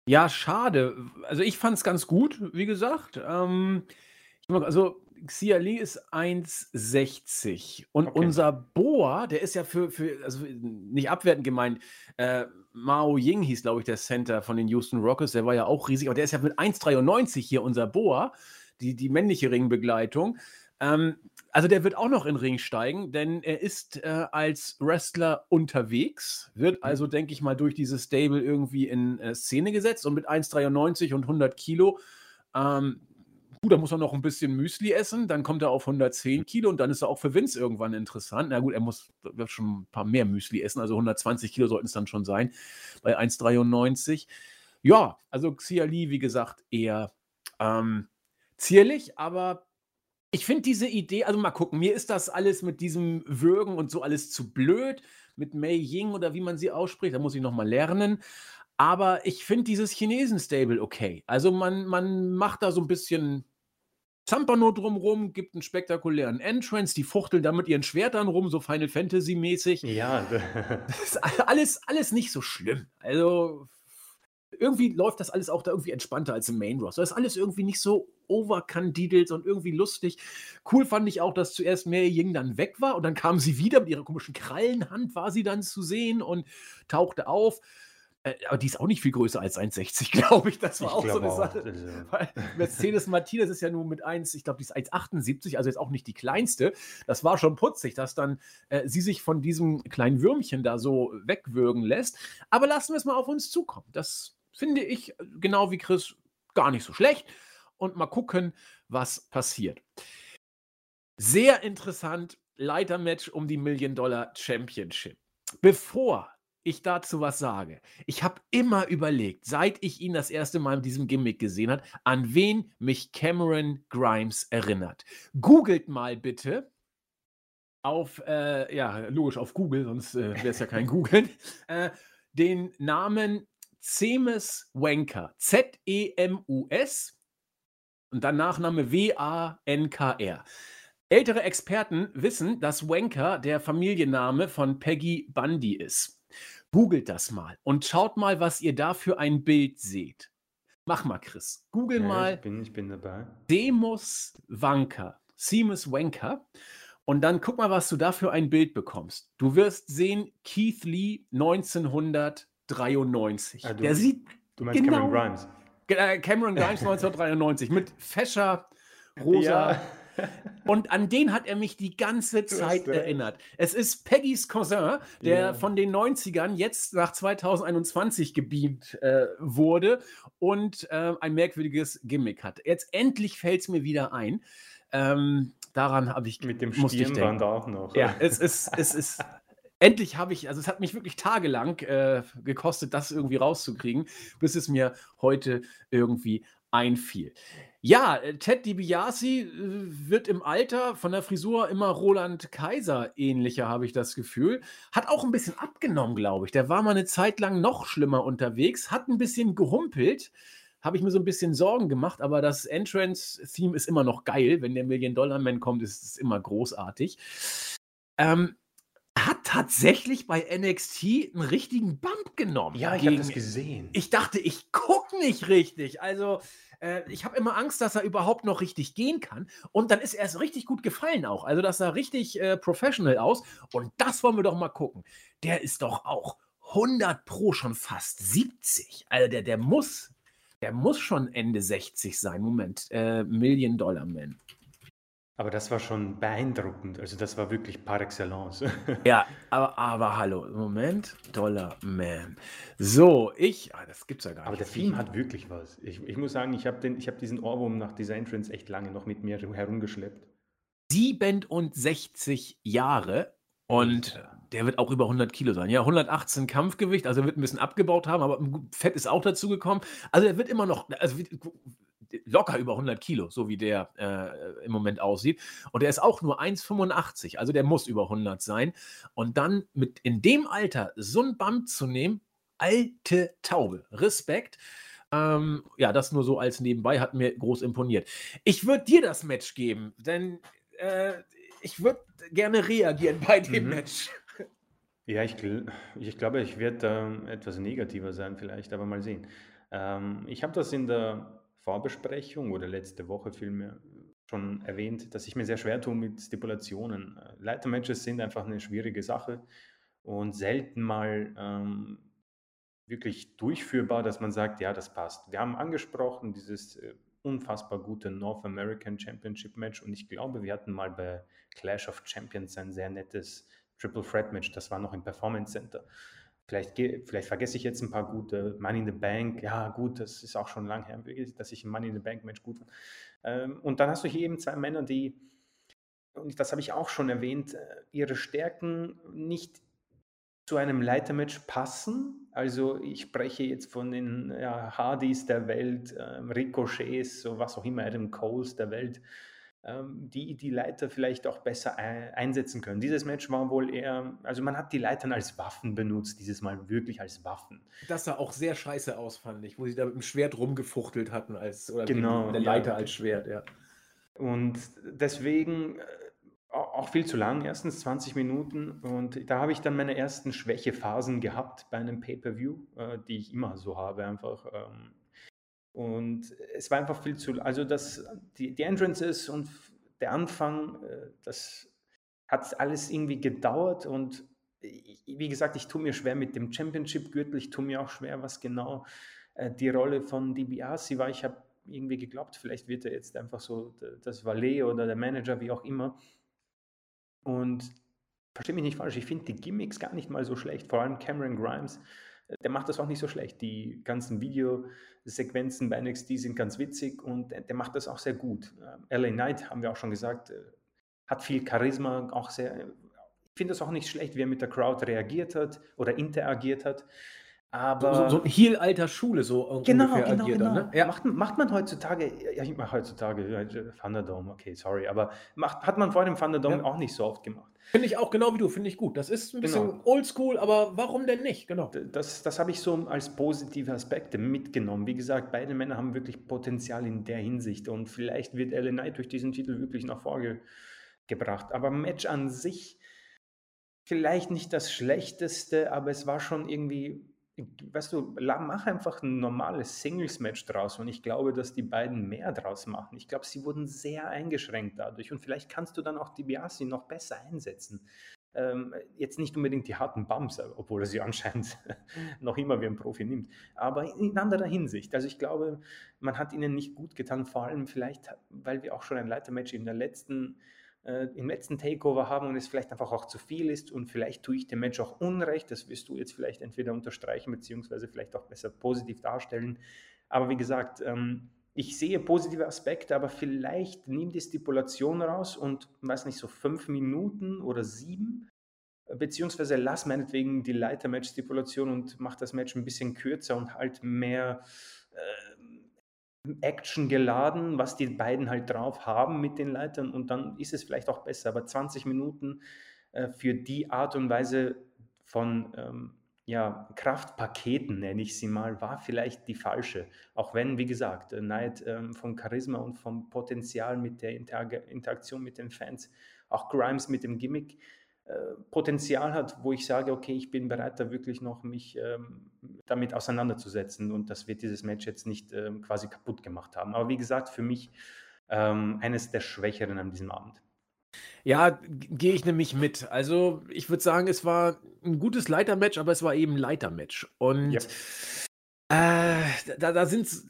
Ja, schade. Also ich fand es ganz gut, wie gesagt. Ähm, also Xia Li ist 1,60 und okay. unser Boa, der ist ja für, für also nicht abwertend gemeint, äh, Mao Ying hieß, glaube ich, der Center von den Houston Rockets, der war ja auch riesig, aber der ist ja mit 1,93 hier unser Boa, die, die männliche Ringbegleitung. Ähm, also der wird auch noch in Ring steigen, denn er ist äh, als Wrestler unterwegs, wird mhm. also, denke ich mal, durch dieses Stable irgendwie in äh, Szene gesetzt und mit 1,93 und 100 Kilo ähm, Gut, da muss er noch ein bisschen Müsli essen, dann kommt er auf 110 Kilo und dann ist er auch für Vince irgendwann interessant. Na gut, er muss schon ein paar mehr Müsli essen, also 120 Kilo sollten es dann schon sein, bei 1,93. Ja, also Xiali, wie gesagt, eher ähm, zierlich, aber ich finde diese Idee, also mal gucken, mir ist das alles mit diesem Würgen und so alles zu blöd, mit Mei Ying oder wie man sie ausspricht, da muss ich nochmal lernen. Aber ich finde dieses Chinesen-Stable okay. Also man, man macht da so ein bisschen Zampano drumrum, gibt einen spektakulären Entrance, die fuchteln da mit ihren Schwertern rum, so Final Fantasy-mäßig. Ja. <laughs> das ist alles, alles nicht so schlimm. Also irgendwie läuft das alles auch da irgendwie entspannter als im Main Roster. Das ist alles irgendwie nicht so overkandidelt und irgendwie lustig. Cool fand ich auch, dass zuerst Mary Ying dann weg war und dann kam sie wieder mit ihrer komischen Krallenhand, war sie dann zu sehen und tauchte auf. Äh, aber die ist auch nicht viel größer als 1,60, <laughs> glaube ich. Das war ich auch so eine Sache. Auch, Weil Mercedes Martinez ist ja nur mit 1, ich glaube, die ist 1,78, also jetzt auch nicht die kleinste. Das war schon putzig, dass dann äh, sie sich von diesem kleinen Würmchen da so wegwürgen lässt. Aber lassen wir es mal auf uns zukommen. Das finde ich, äh, genau wie Chris, gar nicht so schlecht. Und mal gucken, was passiert. Sehr interessant, Leitermatch um die Million Dollar Championship. Bevor ich dazu was sage. Ich habe immer überlegt, seit ich ihn das erste Mal mit diesem Gimmick gesehen habe, an wen mich Cameron Grimes erinnert. Googelt mal bitte auf, äh, ja, logisch auf Google, sonst äh, wäre es ja kein Googeln, <laughs> äh, den Namen Zemes Wanker. Z-E-M-U-S und dann Nachname W-A-N-K-R. Ältere Experten wissen, dass Wanker der Familienname von Peggy Bundy ist. Googelt das mal und schaut mal, was ihr da für ein Bild seht. Mach mal, Chris. Google ja, mal. Ich bin, ich bin dabei. Demus Wanker. Seamus Wanker. Und dann guck mal, was du da für ein Bild bekommst. Du wirst sehen, Keith Lee 1993. Ah, du, Der sieht. Du meinst genau, Cameron Grimes. Äh, Cameron Grimes <laughs> 1993 mit fescher rosa. Ja Und an den hat er mich die ganze Zeit erinnert. Es ist Peggys Cousin, der ja. von den 90ern jetzt nach 2021 gebeamt äh, wurde und äh, ein merkwürdiges Gimmick hat. Jetzt endlich fällt es mir wieder ein. Ähm, daran habe ich mit dem Stirnband auch noch. Ja, es ist, es ist endlich habe ich, also es hat mich wirklich tagelang äh, gekostet, das irgendwie rauszukriegen, bis es mir heute irgendwie einfiel. Ja, äh, Ted DiBiase äh, wird im Alter von der Frisur immer Roland Kaiser ähnlicher, habe ich das Gefühl. Hat auch ein bisschen abgenommen, glaube ich. Der war mal eine Zeit lang noch schlimmer unterwegs, hat ein bisschen gehumpelt. Habe ich mir so ein bisschen Sorgen gemacht, aber das Entrance-Theme ist immer noch geil. Wenn der Million-Dollar-Man kommt, ist es immer großartig. Ähm, hat tatsächlich bei NXT einen richtigen Bump genommen. Ja, ich habe das gesehen. Ich dachte, ich gucke nicht richtig. Also, äh, ich habe immer Angst, dass er überhaupt noch richtig gehen kann. Und dann ist er es richtig gut gefallen auch. Also, das sah richtig äh, professional aus. Und das wollen wir doch mal gucken. Der ist doch auch 100 Pro schon fast 70. Also, der, der muss, der muss schon Ende 60 sein. Moment, äh, Million Dollar Man. Aber das war schon beeindruckend. Also das war wirklich par excellence. <laughs> Ja, aber, aber hallo, Moment, Dollar Man. So, ich, ah, das gibt's ja gar Aber nicht. der Film hat wirklich was. Ich, ich muss sagen, ich habe hab diesen Ohrwurm nach dieser Entrance echt lange noch mit mir herumgeschleppt. 67 Jahre und der wird auch über 100 Kilo sein. Ja, 118 Kampfgewicht, also er wird ein bisschen abgebaut haben, aber Fett ist auch dazu gekommen. Also er wird immer noch, also locker über 100 Kilo, so wie der äh, im Moment aussieht. Und der ist auch nur 1,85, also der muss über 100 sein. Und dann mit in dem Alter so ein Bump zu nehmen, alte Taube, Respekt. Ähm, ja, das nur so als nebenbei hat mir groß imponiert. Ich würde dir das Match geben, denn äh, ich würde gerne reagieren bei dem mhm. Match. Ja, ich, ich glaube, ich werde ähm, etwas negativer sein vielleicht, aber mal sehen. Ähm, ich habe das in der Vorbesprechung oder letzte Woche vielmehr schon erwähnt, dass ich mir sehr schwer tue mit Stipulationen. Äh, Leitermatches sind einfach eine schwierige Sache und selten mal ähm, wirklich durchführbar, dass man sagt, ja, das passt. Wir haben angesprochen, dieses äh, unfassbar gute North American Championship Match und ich glaube, wir hatten mal bei Clash of Champions ein sehr nettes Triple Threat Match, das war noch im Performance Center. Vielleicht, vielleicht vergesse ich jetzt ein paar gute Money in the Bank. Ja, gut, das ist auch schon lange her, dass ich ein Money in the Bank Match gut fand. Ähm, und dann hast du hier eben zwei Männer, die, und das habe ich auch schon erwähnt, äh, ihre Stärken nicht zu einem Leitermatch passen. Also ich spreche jetzt von den ja, Hardys der Welt, ähm, Ricochets, so was auch immer, Adam Coles der Welt. Ähm, die die Leiter vielleicht auch besser einsetzen können. Dieses Match war wohl eher, also man hat die Leitern als Waffen benutzt, dieses Mal wirklich als Waffen. Das sah auch sehr scheiße aus, fand ich, wo sie da mit dem Schwert rumgefuchtelt hatten, als, oder genau, mit der Leiter ja. als Schwert, ja. Und deswegen äh, auch viel zu lang, erstens 20 Minuten. Und da habe ich dann meine ersten Schwächephasen gehabt bei einem Pay-Per-View, äh, die ich immer so habe, einfach. Und es war einfach viel zu, also das, die, die Entrances und der Anfang, äh, das hat alles irgendwie gedauert und wie gesagt, ich tue mir schwer mit dem Championship-Gürtel, ich tue mir auch schwer, was genau äh, die Rolle von DiBiase war. Ich habe irgendwie geglaubt, vielleicht wird er jetzt einfach so das Valet oder der Manager, wie auch immer. Und verstehe mich nicht falsch, ich finde die Gimmicks gar nicht mal so schlecht, vor allem Cameron Grimes der macht das auch nicht so schlecht. Die ganzen Videosequenzen bei NXT sind ganz witzig und der macht das auch sehr gut. Äh, LA Knight, haben wir auch schon gesagt, äh, hat viel Charisma, auch sehr. Ich finde das auch nicht schlecht, wie er mit der Crowd reagiert hat oder interagiert hat. Aber so, so ein Heel alter Schule so genau, genau, agiert genau. ne? ja. macht, macht man heutzutage, ja, ich mache heutzutage ja, Thunderdome, okay, sorry, aber macht, hat man vor dem Thunderdome ja. auch nicht so oft gemacht. Finde ich auch genau wie du, finde ich gut. Das ist ein bisschen genau. oldschool, aber warum denn nicht? Genau. Das, das habe ich so als positive Aspekte mitgenommen. Wie gesagt, beide Männer haben wirklich Potenzial in der Hinsicht und vielleicht wird Ellen Knight durch diesen Titel wirklich nach vorne gebracht. Aber Match an sich vielleicht nicht das schlechteste, aber es war schon irgendwie weißt du, mach einfach ein normales Singles-Match draus und ich glaube, dass die beiden mehr draus machen. Ich glaube, sie wurden sehr eingeschränkt dadurch und vielleicht kannst du dann auch die Biasi noch besser einsetzen. ähm, jetzt nicht unbedingt die harten Bumps, obwohl er sie <laughs> anscheinend noch immer wie ein Profi nimmt, aber in anderer Hinsicht. Also ich glaube, man hat ihnen nicht gut getan, vor allem vielleicht, weil wir auch schon ein Leitermatch in der letzten äh, im letzten Takeover haben und es vielleicht einfach auch zu viel ist und vielleicht tue ich dem Match auch Unrecht, das wirst du jetzt vielleicht entweder unterstreichen beziehungsweise vielleicht auch besser positiv darstellen. Aber wie gesagt, ähm, ich sehe positive Aspekte, aber vielleicht nimm die Stipulation raus und, weiß nicht, so fünf Minuten oder sieben, beziehungsweise lass meinetwegen die Leiter-Match-Stipulation und mach das Match ein bisschen kürzer und halt mehr äh, Action geladen, was die beiden halt drauf haben mit den Leitern und dann ist es vielleicht auch besser. Aber 20 Minuten äh, für die Art und Weise von ähm, ja, Kraftpaketen, nenne ich sie mal, war vielleicht die falsche. Auch wenn, wie gesagt, Knight ähm, vom Charisma und vom Potenzial mit der Inter Interaktion mit den Fans, auch Grimes mit dem Gimmick, äh, Potenzial hat, wo ich sage, okay, ich bin bereit, da wirklich noch mich ähm, damit auseinanderzusetzen und das wird dieses Match jetzt nicht ähm, quasi kaputt gemacht haben. Aber wie gesagt, für mich ähm, eines der Schwächeren an diesem Abend. Ja, gehe ich nämlich mit. Also, ich würde sagen, es war ein gutes Leitermatch, aber es war eben Leitermatch. Und, Ja. äh, da da sind's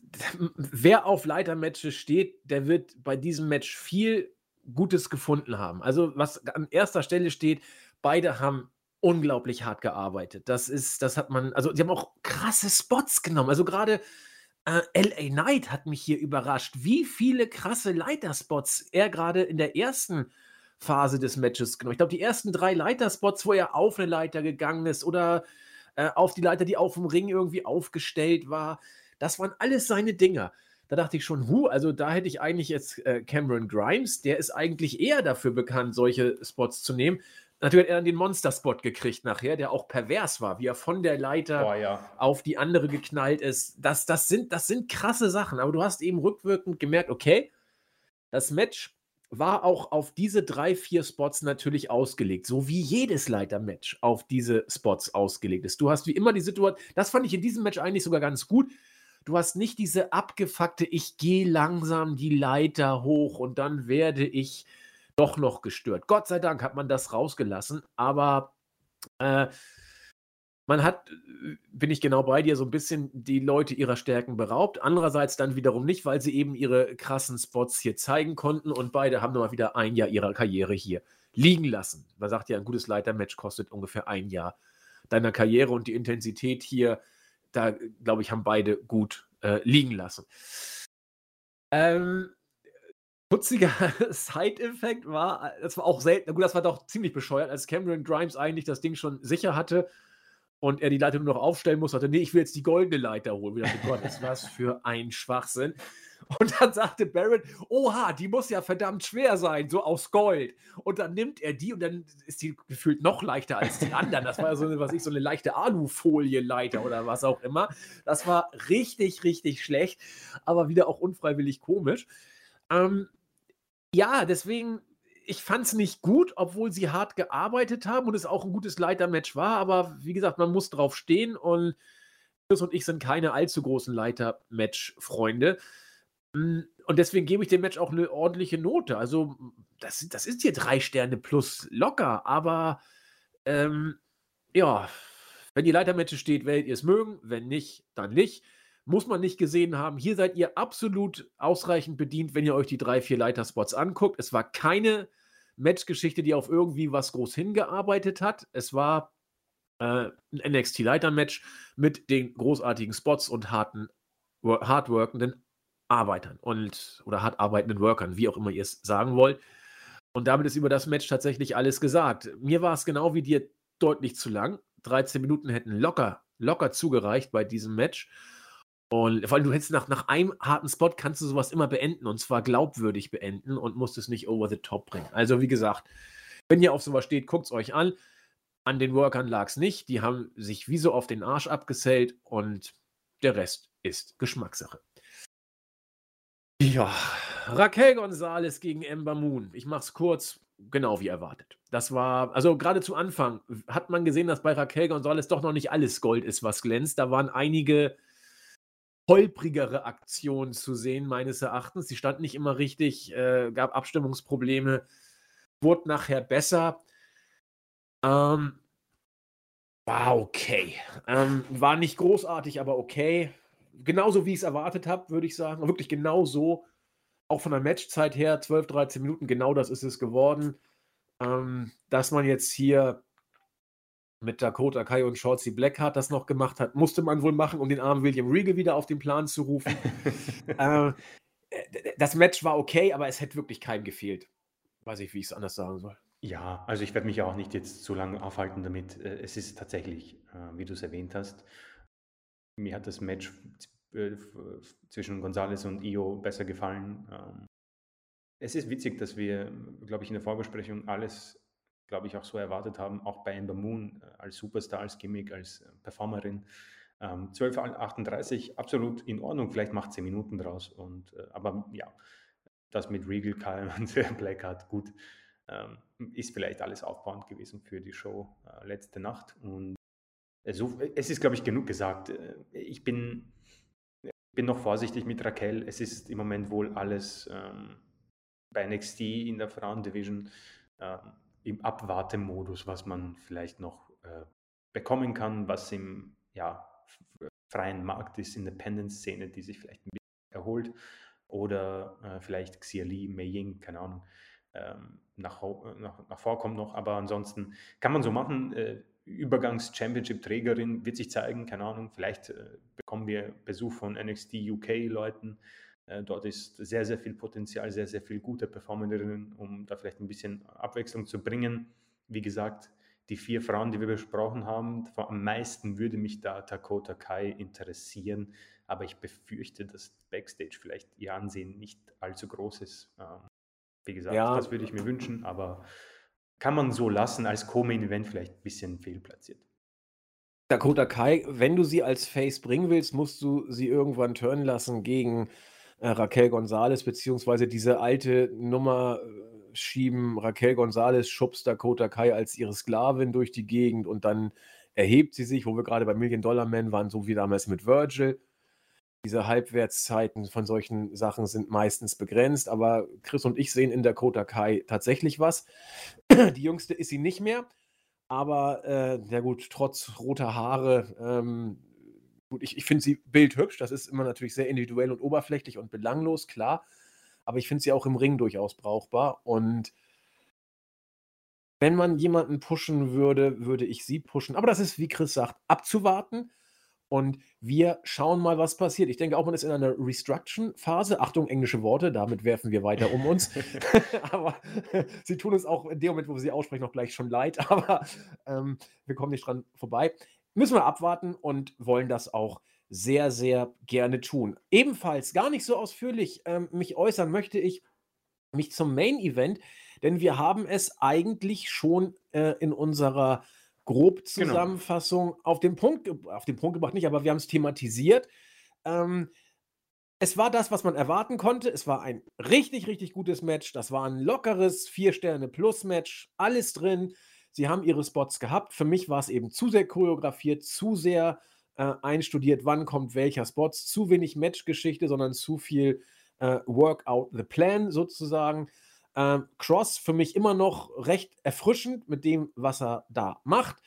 wer auf Leitermatches steht, der wird bei diesem Match viel Gutes gefunden haben. Also, was an erster Stelle steht, beide haben unglaublich hart gearbeitet. Das ist das hat man also, die haben auch krasse Spots genommen. Also, gerade äh, LA Knight hat mich hier überrascht, wie viele krasse Leiterspots er gerade in der ersten Phase des Matches genommen. Ich glaube, die ersten drei Leiterspots, wo er auf eine Leiter gegangen ist oder äh, auf die Leiter, die auf dem Ring irgendwie aufgestellt war, das waren alles seine Dinger. Da dachte ich schon, hu, also da hätte ich eigentlich jetzt äh, Cameron Grimes, der ist eigentlich eher dafür bekannt, solche Spots zu nehmen. Natürlich hat er dann den Monster-Spot gekriegt nachher, der auch pervers war, wie er von der Leiter oh, ja. auf die andere geknallt ist. Das, das, sind, das sind krasse Sachen, aber du hast eben rückwirkend gemerkt, okay, das Match war auch auf diese drei, vier Spots natürlich ausgelegt, so wie jedes Leiter-Match auf diese Spots ausgelegt ist. Du hast wie immer die Situation, das fand ich in diesem Match eigentlich sogar ganz gut. Du hast nicht diese abgefuckte, ich gehe langsam die Leiter hoch und dann werde ich doch noch gestört. Gott sei Dank hat man das rausgelassen, aber äh, man hat, bin ich genau bei dir, so ein bisschen die Leute ihrer Stärken beraubt. Andererseits dann wiederum nicht, weil sie eben ihre krassen Spots hier zeigen konnten und beide haben nochmal wieder ein Jahr ihrer Karriere hier liegen lassen. Man sagt ja, ein gutes Leitermatch kostet ungefähr ein Jahr deiner Karriere und die Intensität hier, da glaube ich, haben beide gut äh, liegen lassen. Ähm, putziger <laughs> Side-Effekt war, das war auch selten, gut, das war doch ziemlich bescheuert, als Cameron Grimes eigentlich das Ding schon sicher hatte und er die Leiter nur noch aufstellen muss, sagte, nee, ich will jetzt die goldene Leiter holen. Dachte, Gott, ist was für ein Schwachsinn. Und dann sagte Barrett, oha, die muss ja verdammt schwer sein, so aus Gold. Und dann nimmt er die und dann ist die gefühlt noch leichter als die anderen. Das war ja so eine, was ich, so eine leichte Alufolie-Leiter oder was auch immer. Das war richtig, richtig schlecht, aber wieder auch unfreiwillig komisch. Ähm, ja, deswegen ich fand es nicht gut, obwohl sie hart gearbeitet haben und es auch ein gutes Leitermatch war. Aber wie gesagt, man muss drauf stehen und Chris und ich sind keine allzu großen Leiter-Match-Freunde. Hm, und deswegen gebe ich dem Match auch eine ordentliche Note. Also, das, das ist hier drei Sterne plus locker, aber ähm, ja, wenn die Leitermatches steht, werdet ihr es mögen. Wenn nicht, dann nicht. Muss man nicht gesehen haben. Hier seid ihr absolut ausreichend bedient, wenn ihr euch die drei, vier Leiterspots anguckt. Es war keine Matchgeschichte, die auf irgendwie was groß hingearbeitet hat. Es war äh, ein NXT-Leiter-Match mit den großartigen Spots und harten, hardworkenden Arbeitern und oder hart arbeitenden Workern, wie auch immer ihr es sagen wollt. Und damit ist über das Match tatsächlich alles gesagt. Mir war es genau wie dir deutlich zu lang. 13 Minuten hätten locker, locker zugereicht bei diesem Match. Und vor allem, du hättest nach, nach einem harten Spot kannst du sowas immer beenden und zwar glaubwürdig beenden und musst es nicht over the top bringen. Also, wie gesagt, wenn ihr auf sowas steht, guckt es euch an. An den Workern lag es nicht. Die haben sich wie so auf den Arsch abgesellt und der Rest ist Geschmackssache. Ja, Raquel Gonzalez gegen Ember Moon. Ich mach's kurz, genau wie erwartet. Das war, also gerade zu Anfang hat man gesehen, dass bei Raquel Gonzalez doch noch nicht alles Gold ist, was glänzt. Da waren einige holprigere Aktion zu sehen, meines Erachtens. Die stand nicht immer richtig, äh, gab Abstimmungsprobleme, wurde nachher besser. Ähm, war okay. Ähm, war nicht großartig, aber okay. Genauso wie ich es erwartet habe, würde ich sagen. Wirklich genau so. Auch von der Matchzeit her, 12, 13 Minuten, genau das ist es geworden. Ähm, dass man jetzt hier mit Dakota Kai und Shorty Blackheart das noch gemacht hat, musste man wohl machen, um den armen William Regal wieder auf den Plan zu rufen. <laughs> äh, das Match war okay, aber es hätte wirklich keinem gefehlt. Weiß ich, wie ich es anders sagen soll. Ja, also ich werde mich auch nicht jetzt zu lange aufhalten damit. Äh, es ist tatsächlich, äh, wie du es erwähnt hast, mir hat das Match äh, zwischen González und Io besser gefallen. Ähm, es ist witzig, dass wir, glaube ich, in der Vorbesprechung alles, glaube ich, auch so erwartet haben, auch bei Ember Moon als Superstar, als Gimmick, als Performerin. 12.38, ähm, absolut in Ordnung, vielleicht macht 10 Minuten draus. Und, aber ja, das mit Regal, Kyle <laughs> und Blackheart, gut ähm, ist vielleicht alles aufbauend gewesen für die Show äh, letzte Nacht. Und also, es ist, glaube ich, genug gesagt. Äh, ich bin, bin noch vorsichtig mit Raquel. Es ist im Moment wohl alles ähm, bei NXT in der Frauendivision äh, im Abwartemodus, was man vielleicht noch äh, bekommen kann, was im ja, freien Markt ist, Independent-Szene, die sich vielleicht ein bisschen erholt. Oder äh, vielleicht Xia Li, Mei Ying, keine Ahnung ähm, nach, nach, nach vorkommt noch. Aber ansonsten kann man so machen. Äh, Übergangs-Championship-Trägerin wird sich zeigen, keine Ahnung. Vielleicht äh, bekommen wir Besuch von NXT UK-Leuten. Äh, dort ist sehr, sehr viel Potenzial, sehr, sehr viel gute Performerinnen, um da vielleicht ein bisschen Abwechslung zu bringen. Wie gesagt, die vier Frauen, die wir besprochen haben, am meisten würde mich da Dakota Kai interessieren, aber ich befürchte, dass Backstage vielleicht ihr Ansehen nicht allzu groß ist. Ähm, wie gesagt, ja. das würde ich mir wünschen, aber kann man so lassen, als Co-Main-Event vielleicht ein bisschen fehlplatziert. Dakota Kai, wenn du sie als Face bringen willst, musst du sie irgendwann turnen lassen gegen äh, Raquel Gonzalez, beziehungsweise diese alte Nummer äh, schieben. Raquel Gonzalez schubst Dakota Kai als ihre Sklavin durch die Gegend und dann erhebt sie sich, wo wir gerade bei Million Dollar Man waren, so wie damals mit Virgil. Diese Halbwertszeiten von solchen Sachen sind meistens begrenzt, aber Chris und ich sehen in Dakota Kai tatsächlich was. <clears throat> Die jüngste ist sie nicht mehr, aber äh, ja gut, trotz roter Haare, ähm, gut, ich, ich finde sie bildhübsch, das ist immer natürlich sehr individuell und oberflächlich und belanglos, klar, aber ich finde sie auch im Ring durchaus brauchbar und wenn man jemanden pushen würde, würde ich sie pushen. Aber das ist, wie Chris sagt, abzuwarten. Und wir schauen mal, was passiert. Ich denke auch, man ist in einer Restruction-Phase. Achtung, englische Worte, damit werfen wir weiter um uns. <laughs> <laughs> aber sie tun uns auch in dem Moment, wo wir sie aussprechen, noch gleich schon leid. <laughs> Aber ähm, wir kommen nicht dran vorbei. Müssen wir abwarten und wollen das auch sehr, sehr gerne tun. Ebenfalls gar nicht so ausführlich ähm, mich äußern möchte ich mich zum Main Event, denn wir haben es eigentlich schon äh, in unserer Grobzusammenfassung genau. auf, den Punkt, auf den Punkt gebracht, nicht, aber wir haben es thematisiert. Ähm, es war das, was man erwarten konnte. Es war ein richtig, richtig gutes Match. Das war ein lockeres Vier-Sterne-Plus-Match. Alles drin. Sie haben ihre Spots gehabt. Für mich war es eben zu sehr choreografiert, zu sehr äh, einstudiert, wann kommt welcher Spot. Zu wenig Matchgeschichte, sondern zu viel äh, Workout the Plan sozusagen. Ähm, Cross für mich immer noch recht erfrischend mit dem, was er da macht.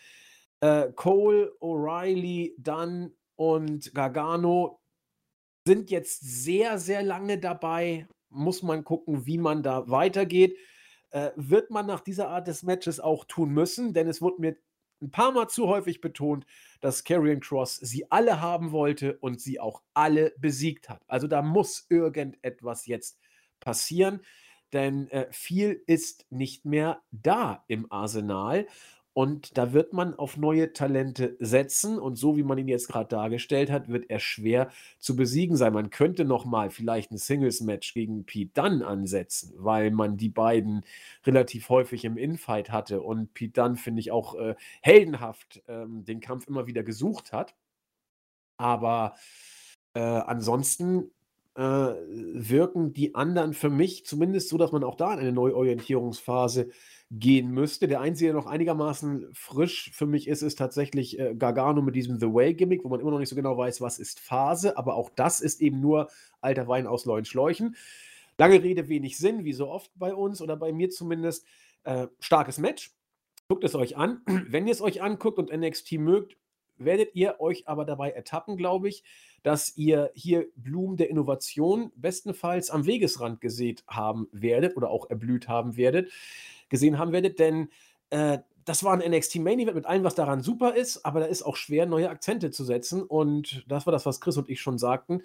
Äh, Cole, O'Reilly, Dunn und Gargano sind jetzt sehr, sehr lange dabei. Muss man gucken, wie man da weitergeht. Äh, wird man nach dieser Art des Matches auch tun müssen, denn es wurde mir ein paar Mal zu häufig betont, dass Karrion Cross sie alle haben wollte und sie auch alle besiegt hat. Also da muss irgendetwas jetzt passieren denn äh, viel ist nicht mehr da im Arsenal. Und da wird man auf neue Talente setzen. Und so wie man ihn jetzt gerade dargestellt hat, wird er schwer zu besiegen sein. Man könnte noch mal vielleicht ein Singles-Match gegen Pete Dunn ansetzen, weil man die beiden relativ häufig im Infight hatte. Und Pete Dunn, finde ich, auch äh, heldenhaft ähm, den Kampf immer wieder gesucht hat. Aber äh, ansonsten äh, wirken die anderen für mich zumindest so, dass man auch da in eine Neuorientierungsphase gehen müsste. Der einzige, der noch einigermaßen frisch für mich ist, ist tatsächlich äh, Gargano mit diesem The Way-Gimmick, wo man immer noch nicht so genau weiß, was ist Phase, aber auch das ist eben nur alter Wein aus neuen Schläuchen. Lange Rede, wenig Sinn, wie so oft bei uns oder bei mir zumindest. Äh, starkes Match. Guckt es euch an. <clears throat> Wenn ihr es euch anguckt und NXT mögt, werdet ihr euch aber dabei ertappen, glaube ich, dass ihr hier Blumen der Innovation bestenfalls am Wegesrand gesät haben werdet oder auch erblüht haben werdet, gesehen haben werdet, denn äh, das war ein NXT Main Event mit allem, was daran super ist, aber da ist auch schwer, neue Akzente zu setzen. Und das war das, was Chris und ich schon sagten.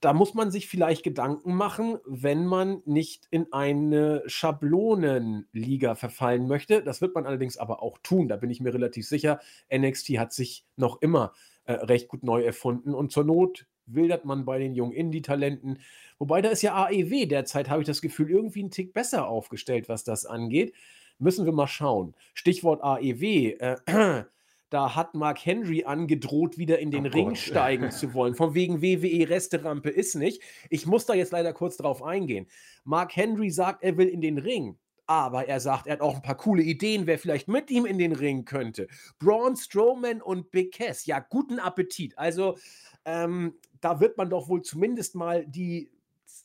Da muss man sich vielleicht Gedanken machen, wenn man nicht in eine Schablonenliga verfallen möchte. Das wird man allerdings aber auch tun. Da bin ich mir relativ sicher. NXT hat sich noch immer äh, recht gut neu erfunden und zur Not wildert man bei den jungen Indie-Talenten. Wobei da ist ja AEW derzeit, habe ich das Gefühl, irgendwie einen Tick besser aufgestellt, was das angeht. Müssen wir mal schauen. Stichwort AEW. Äh, <clears throat> da hat Mark Henry angedroht, wieder in den oh Ring Gott. <laughs> steigen zu wollen. Von wegen WWE Resterampe ist nicht. Ich muss da jetzt leider kurz drauf eingehen. Mark Henry sagt, er will in den Ring. Aber er sagt, er hat auch ein paar coole Ideen, wer vielleicht mit ihm in den Ring könnte. Braun Strowman und Big Cass. Ja, guten Appetit. Also, ähm, da wird man doch wohl zumindest mal die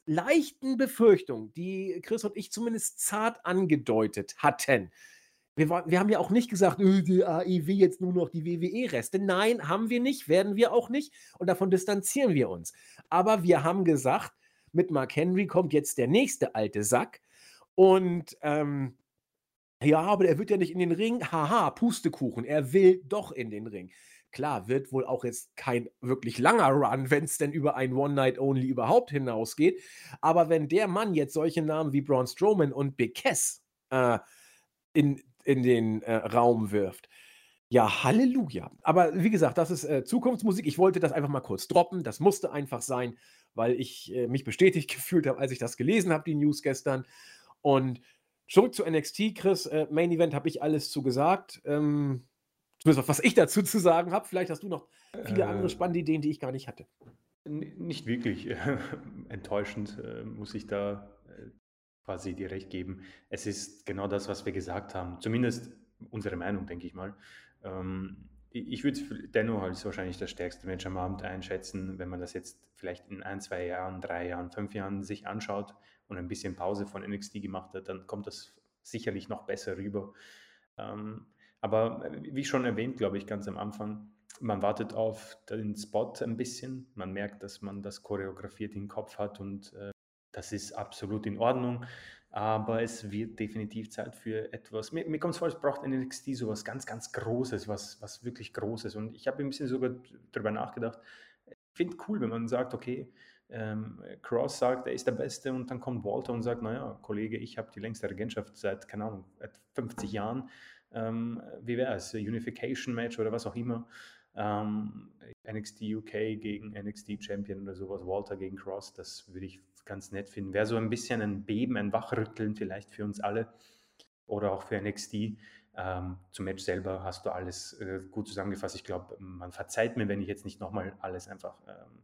leichten Befürchtungen, die Chris und ich zumindest zart angedeutet hatten. Wir, war, wir haben ja auch nicht gesagt, öh, die AEW jetzt nur noch die WWE-Reste. Nein, haben wir nicht, werden wir auch nicht. Und davon distanzieren wir uns. Aber wir haben gesagt, mit Mark Henry kommt jetzt der nächste alte Sack. Und ähm, ja, aber er wird ja nicht in den Ring. Haha, Pustekuchen. Er will doch in den Ring. Klar, wird wohl auch jetzt kein wirklich langer Run, wenn es denn über ein One-Night-Only überhaupt hinausgeht. Aber wenn der Mann jetzt solche Namen wie Braun Strowman und Big Cass äh, in, in den äh, Raum wirft, ja, Halleluja. Aber wie gesagt, das ist äh, Zukunftsmusik. Ich wollte das einfach mal kurz droppen. Das musste einfach sein, weil ich äh, mich bestätigt <laughs> gefühlt habe, als ich das gelesen habe, die News gestern. Und zurück zu NXT, Chris. Äh, Main Event habe ich alles zu gesagt. Ähm, Zumindest was ich dazu zu sagen habe. Vielleicht hast du noch viele äh, andere spannende Ideen, die ich gar nicht hatte. Nicht wirklich. <laughs> Enttäuschend äh, muss ich da äh, quasi dir recht geben. Es ist genau das, was wir gesagt haben. Zumindest unsere Meinung, denke ich mal. Ähm, ich würde es dennoch als wahrscheinlich das stärkste Match am Abend einschätzen, wenn man das jetzt vielleicht in ein, zwei Jahren, drei Jahren, fünf Jahren sich anschaut und ein bisschen Pause von NXT gemacht hat, dann kommt das sicherlich noch besser rüber. Ähm, aber äh, wie schon erwähnt, glaube ich, ganz am Anfang, man wartet auf den Spot ein bisschen. Man merkt, dass man das choreografiert im Kopf hat und äh, das ist absolut in Ordnung. Aber es wird definitiv Zeit für etwas. Mir, mir kommt es vor, es braucht NXT so was ganz, ganz Großes, was, was wirklich Großes. Und ich habe ein bisschen sogar darüber nachgedacht. Ich finde cool, wenn man sagt, okay, ähm, Cross sagt, er ist der Beste und dann kommt Walter und sagt, naja, Kollege, ich habe die längste Regentschaft seit, keine Ahnung, 50 Jahren ähm, wie wäre es, Unification Match oder was auch immer, ähm, NXT UK gegen NXT Champion oder sowas, Walter gegen Cross, das würde ich ganz nett finden. Wäre so ein bisschen ein Beben, ein Wachrütteln vielleicht für uns alle oder auch für NXT. Ähm, zum Match selber hast du alles äh, gut zusammengefasst. Ich glaube, man verzeiht mir, wenn ich jetzt nicht nochmal alles einfach ähm,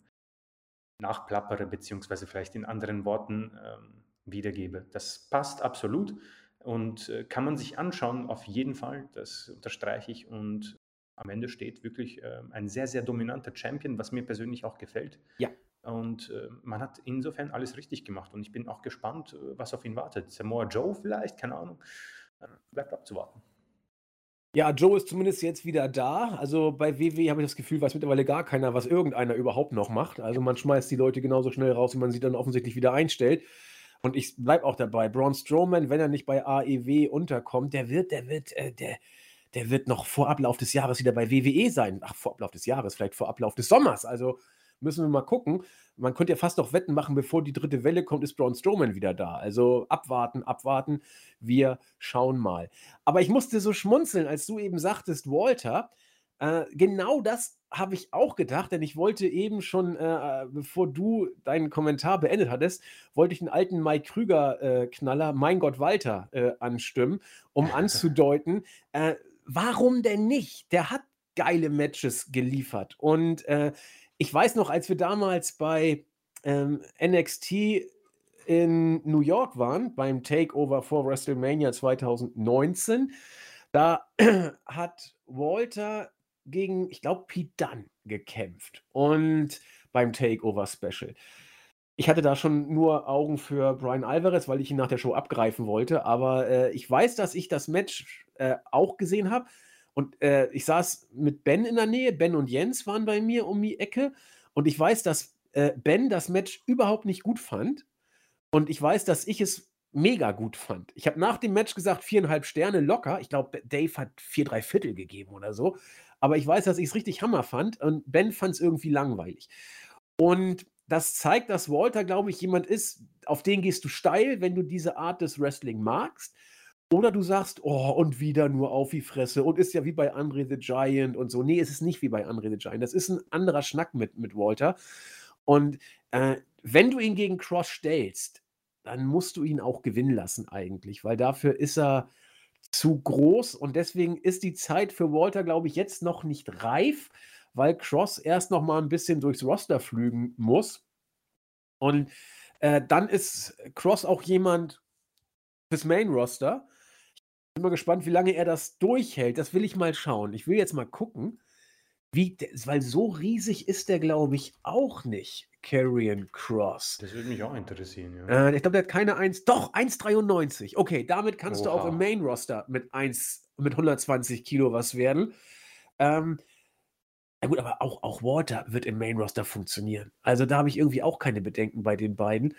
nachplappere, beziehungsweise vielleicht in anderen Worten ähm, wiedergebe. Das passt absolut. Und äh, kann man sich anschauen, auf jeden Fall, das unterstreiche ich. Und am Ende steht wirklich äh, ein sehr, sehr dominanter Champion, was mir persönlich auch gefällt. Ja. Und äh, man hat insofern alles richtig gemacht. Und ich bin auch gespannt, äh, was auf ihn wartet. Samoa Joe vielleicht, keine Ahnung. Äh, bleibt abzuwarten. Ja, Joe ist zumindest jetzt wieder da. Also bei WW habe ich das Gefühl, weiß mittlerweile gar keiner, was irgendeiner überhaupt noch macht. Also man schmeißt die Leute genauso schnell raus, wie man sie dann offensichtlich wieder einstellt. Und ich bleibe auch dabei. Braun Strowman, wenn er nicht bei AEW unterkommt, der wird, der wird, äh, der, der wird noch vor Ablauf des Jahres wieder bei WWE sein. Ach, vor Ablauf des Jahres, vielleicht vor Ablauf des Sommers. Also müssen wir mal gucken. Man könnte ja fast noch Wetten machen, bevor die dritte Welle kommt, ist Braun Strowman wieder da. Also abwarten, abwarten. Wir schauen mal. Aber ich musste so schmunzeln, als du eben sagtest, Walter, äh, genau das habe ich auch gedacht, denn ich wollte eben schon, äh, bevor du deinen Kommentar beendet hattest, wollte ich den alten Mike Krüger-Knaller, äh, Mein Gott Walter, äh, anstimmen, um <laughs> anzudeuten, äh, warum denn nicht? Der hat geile Matches geliefert. Und äh, ich weiß noch, als wir damals bei ähm, NXT in New York waren, beim Takeover vor WrestleMania 2019, da <clears throat> hat Walter gegen, ich glaube, Pete Dunn gekämpft und beim Takeover Special. ich hatte da schon nur Augen für Brian Alvarez, weil ich ihn nach der Show abgreifen wollte. Aber äh, ich weiß, dass ich das Match äh, auch gesehen habe. Und äh, ich saß mit Ben in der Nähe. Ben und Jens waren bei mir um die Ecke. Und ich weiß, dass äh, Ben das Match überhaupt nicht gut fand. Und ich weiß, dass ich es mega gut fand. Ich habe nach dem Match gesagt, viereinhalb Sterne locker. Ich glaube, Dave hat vier, drei Viertel gegeben oder so. Aber ich weiß, dass ich es richtig Hammer fand und Ben fand es irgendwie langweilig. Und das zeigt, dass Walter, glaube ich, jemand ist, auf den gehst du steil, wenn du diese Art des Wrestling magst. Oder du sagst, oh, und wieder nur auf die Fresse und ist ja wie bei Andre the Giant und so. Nee, es ist nicht wie bei Andre the Giant. Das ist ein anderer Schnack mit, mit Walter. Und äh, wenn du ihn gegen Cross stellst, dann musst du ihn auch gewinnen lassen eigentlich, weil dafür ist er zu groß und deswegen ist die Zeit für Walter, glaube ich, jetzt noch nicht reif, weil Cross erst noch mal ein bisschen durchs Roster flügen muss. Und äh, dann ist Cross auch jemand fürs Main Roster. Ich bin mal gespannt, wie lange er das durchhält. Das will ich mal schauen. Ich will jetzt mal gucken, wie, weil so riesig ist der, glaube ich, auch nicht. Carrion Cross. Das würde mich auch interessieren, ja. Äh, ich glaube, der hat keine 1, doch 1,93. Okay, damit kannst Oha. du auch im Main Roster mit 1, mit 120 Kilo was werden. Ähm, ja gut, aber auch, auch Water wird im Main Roster funktionieren. Also da habe ich irgendwie auch keine Bedenken bei den beiden.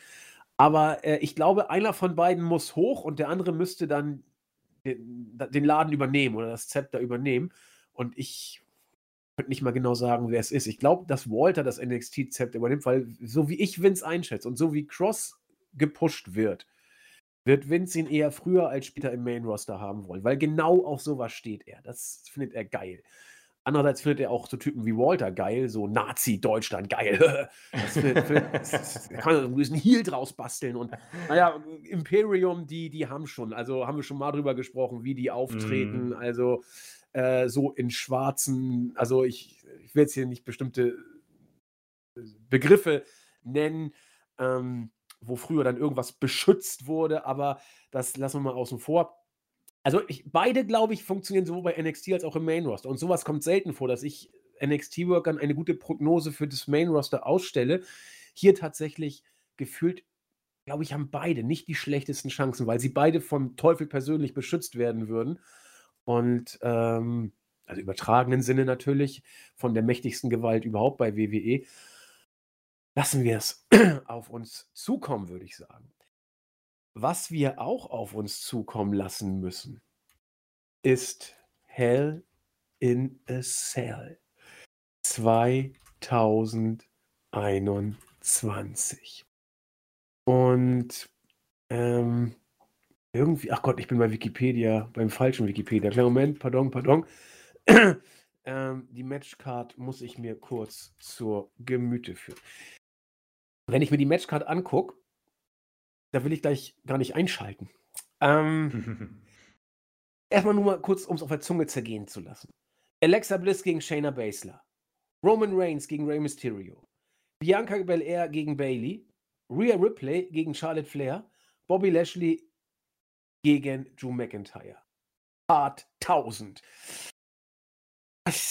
Aber äh, ich glaube, einer von beiden muss hoch und der andere müsste dann den, den Laden übernehmen oder das Zepter übernehmen. Und ich könnte nicht mal genau sagen, wer es ist. Ich glaube, dass Walter das NXT-Zepter übernimmt, weil so wie ich Vince einschätze und so wie Cross gepusht wird, wird Vince ihn eher früher als später im Main-Roster haben wollen, weil genau auf sowas steht er. Das findet er geil. Andererseits findet er auch so Typen wie Walter geil, so Nazi-Deutschland geil. <laughs> das, findet, das, da kann man einen gewissen Heal draus basteln. Und naja, Imperium, die, die haben schon, also haben wir schon mal drüber gesprochen, wie die auftreten. Mm. Also äh, so in schwarzen, also ich, ich will jetzt hier nicht bestimmte Begriffe nennen, ähm, wo früher dann irgendwas beschützt wurde, aber das lassen wir mal außen vor. Also ich, beide, glaube ich, funktionieren sowohl bei NXT als auch im Main Roster. Und sowas kommt selten vor, dass ich NXT-Workern eine gute Prognose für das Main Roster ausstelle. Hier tatsächlich gefühlt, glaube ich, haben beide nicht die schlechtesten Chancen, weil sie beide vom Teufel persönlich beschützt werden würden. Und ähm, also übertragenen Sinne natürlich, von der mächtigsten Gewalt überhaupt bei WWE. Lassen wir es <clears throat> auf uns zukommen, würde ich sagen. Was wir auch auf uns zukommen lassen müssen, ist Hell in a Cell 2021. Und ähm, irgendwie, ach Gott, ich bin bei Wikipedia, beim falschen Wikipedia. Kleiner Moment, pardon, pardon. <clears throat> ähm, die Matchcard muss ich mir kurz zur Gemüte führen. Wenn ich mir die Matchcard angucke, da will ich gleich gar nicht einschalten. Ähm, <laughs> erstmal nur mal kurz, um es auf der Zunge zergehen zu lassen. Alexa Bliss gegen Shayna Baszler. Roman Reigns gegen Rey Mysterio. Bianca Belair gegen Bailey. Rhea Ripley gegen Charlotte Flair. Bobby Lashley gegen Drew McIntyre. Part 1000.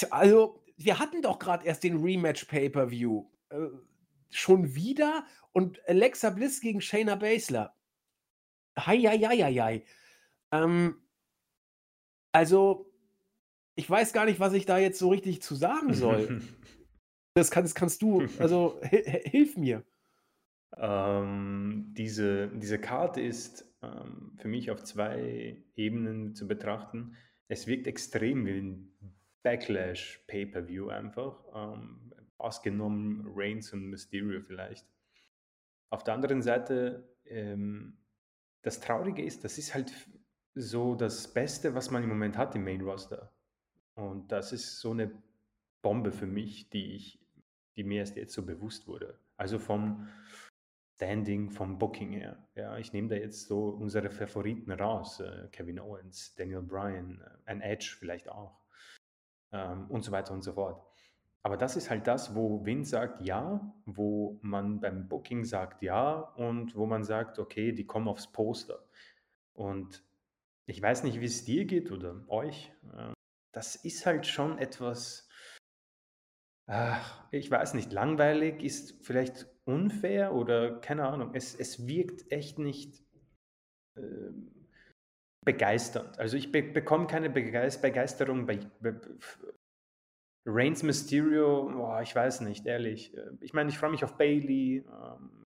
Also, wir hatten doch gerade erst den Rematch Pay-Per-View. Schon wieder? Und Alexa Bliss gegen Shayna Baszler. Hei, hei, hei, hei. Ähm, also, ich weiß gar nicht, was ich da jetzt so richtig zu sagen <laughs> soll. das, kannst, kannst du, also hilf mir. Ähm, diese, diese Karte ist ähm, für mich auf zwei Ebenen zu betrachten. Es wirkt extrem wie ein Backlash Pay-Per-View einfach. Ähm, ausgenommen Reigns und Mysterio vielleicht. Auf der anderen Seite, ähm, das Traurige ist, das ist halt so das Beste, was man im Moment hat im Main Roster. Und das ist so eine Bombe für mich, die ich, die mir erst jetzt so bewusst wurde. Also vom, Standing vom Booking her. Ja, ich nehme da jetzt so unsere Favoriten raus. Äh, Kevin Owens, Daniel Bryan, äh, ein Edge vielleicht auch. Ähm, und so weiter und so fort. Aber das ist halt das, wo Vince sagt ja, wo man beim Booking sagt ja und wo man sagt, okay, die kommen aufs Poster. Und ich weiß nicht, wie es dir geht oder euch. Äh, das ist halt schon etwas, Ach, ich weiß nicht, langweilig ist vielleicht unfair oder keine Ahnung. Es, es wirkt echt nicht ähm, begeisternd. Also ich be bekomme keine Begeisterung bei, bei Reigns Mysterio, boah, ich weiß nicht, ehrlich. Äh, ich meine, ich freue mich auf Bailey. Ähm,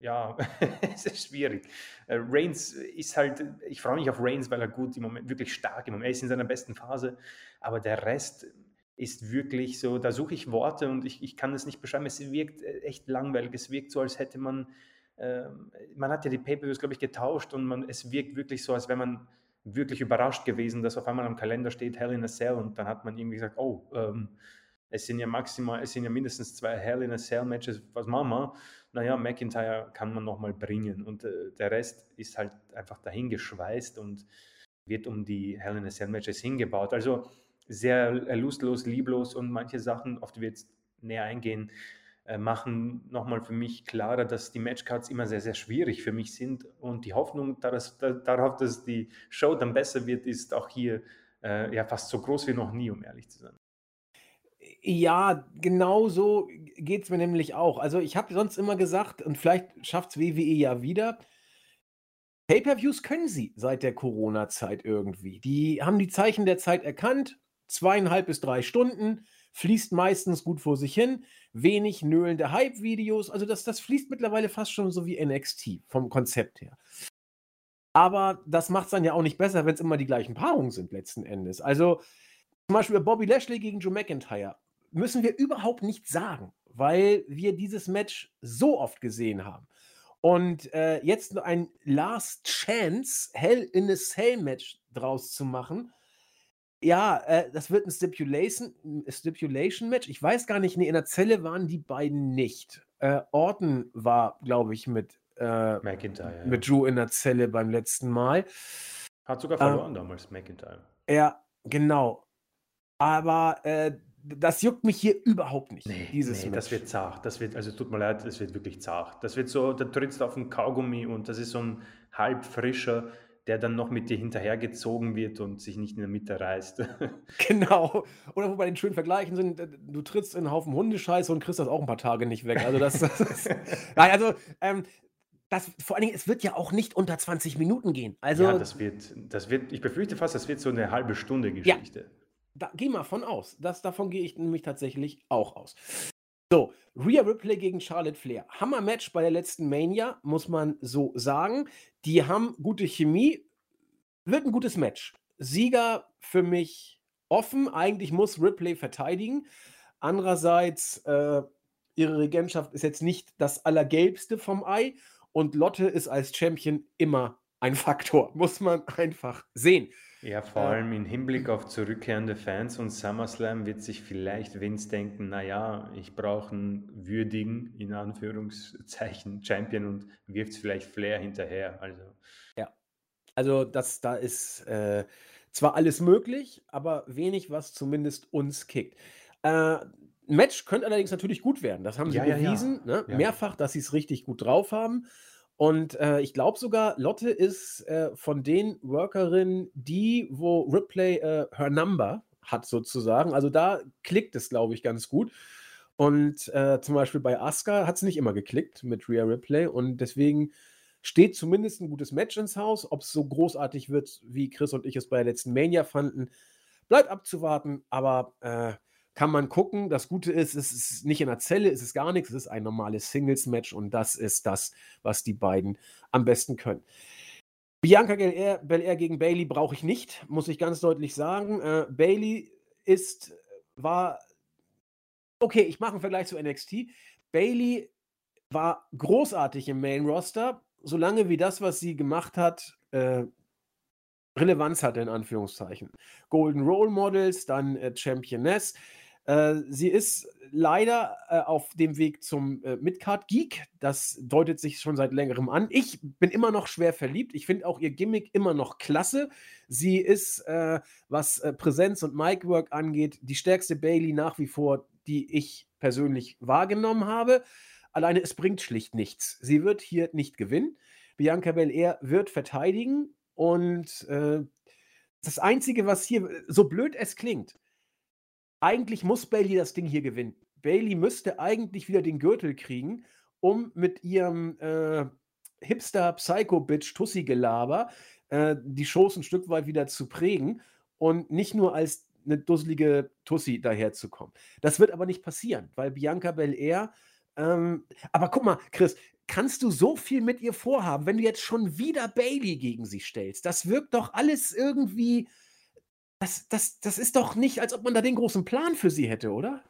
ja, <laughs> es ist schwierig. Äh, Reigns ist halt, ich freue mich auf Reigns, weil er gut im Moment, wirklich stark im Moment, er ist in seiner besten Phase, aber der Rest ist wirklich so, da suche ich Worte und ich, ich kann es nicht beschreiben, es wirkt äh, echt langweilig, es wirkt so, als hätte man, äh, man hat ja die Pay-Per-Views, glaube ich, getauscht und man, es wirkt wirklich so, als wäre man wirklich überrascht gewesen, dass auf einmal am Kalender steht Hell in a Cell und dann hat man irgendwie gesagt, oh, ähm, es sind ja maximal, es sind ja mindestens zwei Hell in a Cell Matches, was machen wir? Naja, McIntyre kann man nochmal bringen und äh, der Rest ist halt einfach dahingeschweißt und wird um die Hell in a Cell Matches hingebaut. Also sehr lustlos, lieblos und manche Sachen, auf die wir jetzt näher eingehen, machen nochmal für mich klarer, dass die Matchcards immer sehr, sehr schwierig für mich sind und die Hoffnung dass, darauf, dass die Show dann besser wird, ist auch hier äh, ja fast so groß wie noch nie, um ehrlich zu sein. Ja, genau so geht es mir nämlich auch. Also ich habe sonst immer gesagt, und vielleicht schafft es WWE ja wieder, Pay-per-Views können sie seit der Corona-Zeit irgendwie. Die haben die Zeichen der Zeit erkannt, zweieinhalb bis drei Stunden, fließt meistens gut vor sich hin, wenig nöhlende Hype-Videos. Also das, das fließt mittlerweile fast schon so wie NXT vom Konzept her. Aber das macht es dann ja auch nicht besser, wenn es immer die gleichen Paarungen sind letzten Endes. Also zum Beispiel Bobby Lashley gegen Joe McIntyre müssen wir überhaupt nicht sagen, weil wir dieses Match so oft gesehen haben. Und äh, jetzt ein Last Chance Hell in a Cell Match draus zu machen, ja, äh, das wird ein Stipulation, Stipulation Match. Ich weiß gar nicht, nee, in der Zelle waren die beiden nicht. Äh, Orton war, glaube ich, mit, äh, McIntyre, mit Drew in der Zelle beim letzten Mal. Hat sogar verloren ähm, damals, McIntyre. Ja, genau. Aber äh, das juckt mich hier überhaupt nicht. Nee, dieses nee, das wird zart. Das wird, also tut mir leid, das wird wirklich zart. Das wird so, da trittst du auf einen Kaugummi und das ist so ein halb frischer, der dann noch mit dir hinterhergezogen wird und sich nicht in der Mitte reißt. <laughs> Genau. Oder wo bei den schönen Vergleichen sind, du trittst in einen Haufen Hundescheiße und kriegst das auch ein paar Tage nicht weg. Also das, das ist, <laughs> Nein, also ähm, das, vor allen Dingen, es wird ja auch nicht unter 20 Minuten gehen. Also, ja, das wird, das wird, ich befürchte fast, das wird so eine halbe Stunde Geschichte. Ja, da, geh mal von aus. Das, davon gehe ich nämlich tatsächlich auch aus. So, Rhea Ripley gegen Charlotte Flair. Hammer-Match bei der letzten Mania, muss man so sagen. Die haben gute Chemie. Wird ein gutes Match. Sieger für mich offen. Eigentlich muss Ripley verteidigen. Andererseits, äh, ihre Regentschaft ist jetzt nicht das Allergelbste vom Ei. Und Lotte ist als Champion immer ein Faktor. <laughs> Muss man einfach sehen. Ja, vor allem im Hinblick auf zurückkehrende Fans und SummerSlam wird sich vielleicht Vince denken, naja, ich brauche einen würdigen, in Anführungszeichen, Champion und wirft vielleicht Flair hinterher. Also. Ja, also das, da ist äh, zwar alles möglich, aber wenig, was zumindest uns kickt. Äh, Match könnte allerdings natürlich gut werden. Das haben sie ja, bewiesen, ja, ja. Ne? mehrfach, dass sie es richtig gut drauf haben. Und äh, ich glaube sogar, Lotte ist äh, von den Workerinnen die, wo Ripley äh, her Number hat sozusagen. Also da klickt es, glaube ich, ganz gut. Und äh, zum Beispiel bei Asuka hat es nicht immer geklickt mit Rhea Ripley. Und deswegen steht zumindest ein gutes Match ins Haus. Ob es so großartig wird, wie Chris und ich es bei der letzten Mania fanden, bleibt abzuwarten. Aber äh, kann man gucken. Das Gute ist, es ist nicht in der Zelle, es ist gar nichts, es ist ein normales Singles-Match und das ist das, was die beiden am besten können. Bianca Belair, Belair gegen Bailey brauche ich nicht, muss ich ganz deutlich sagen. Äh, Bailey ist, war, okay, ich mache einen Vergleich zu NXT. Bailey war großartig im Main Roster, solange wie das, was sie gemacht hat, äh, Relevanz hatte, in Anführungszeichen. Golden Role Models, dann äh, Championess. Äh, sie ist leider äh, auf dem Weg zum äh, Midcard Geek. Das deutet sich schon seit längerem an. Ich bin immer noch schwer verliebt. Ich finde auch ihr Gimmick immer noch klasse. Sie ist, äh, was äh, Präsenz und Micwork angeht, die stärkste Bailey nach wie vor, die ich persönlich wahrgenommen habe. Alleine es bringt schlicht nichts. Sie wird hier nicht gewinnen. Bianca Belair wird verteidigen und das Einzige, was hier, so blöd es klingt, eigentlich muss Bailey das Ding hier gewinnen. Bailey müsste eigentlich wieder den Gürtel kriegen, um mit ihrem äh, Hipster-Psycho-Bitch Tussi-Gelaber äh, die Shows ein Stück weit wieder zu prägen und nicht nur als eine dusselige Tussi daherzukommen. Das wird aber nicht passieren, weil Bianca Belair. Ähm, aber guck mal, Chris, kannst du so viel mit ihr vorhaben, wenn du jetzt schon wieder Bailey gegen sie stellst? Das wirkt doch alles irgendwie. Das, das, das ist doch nicht, als ob man da den großen Plan für sie hätte, oder?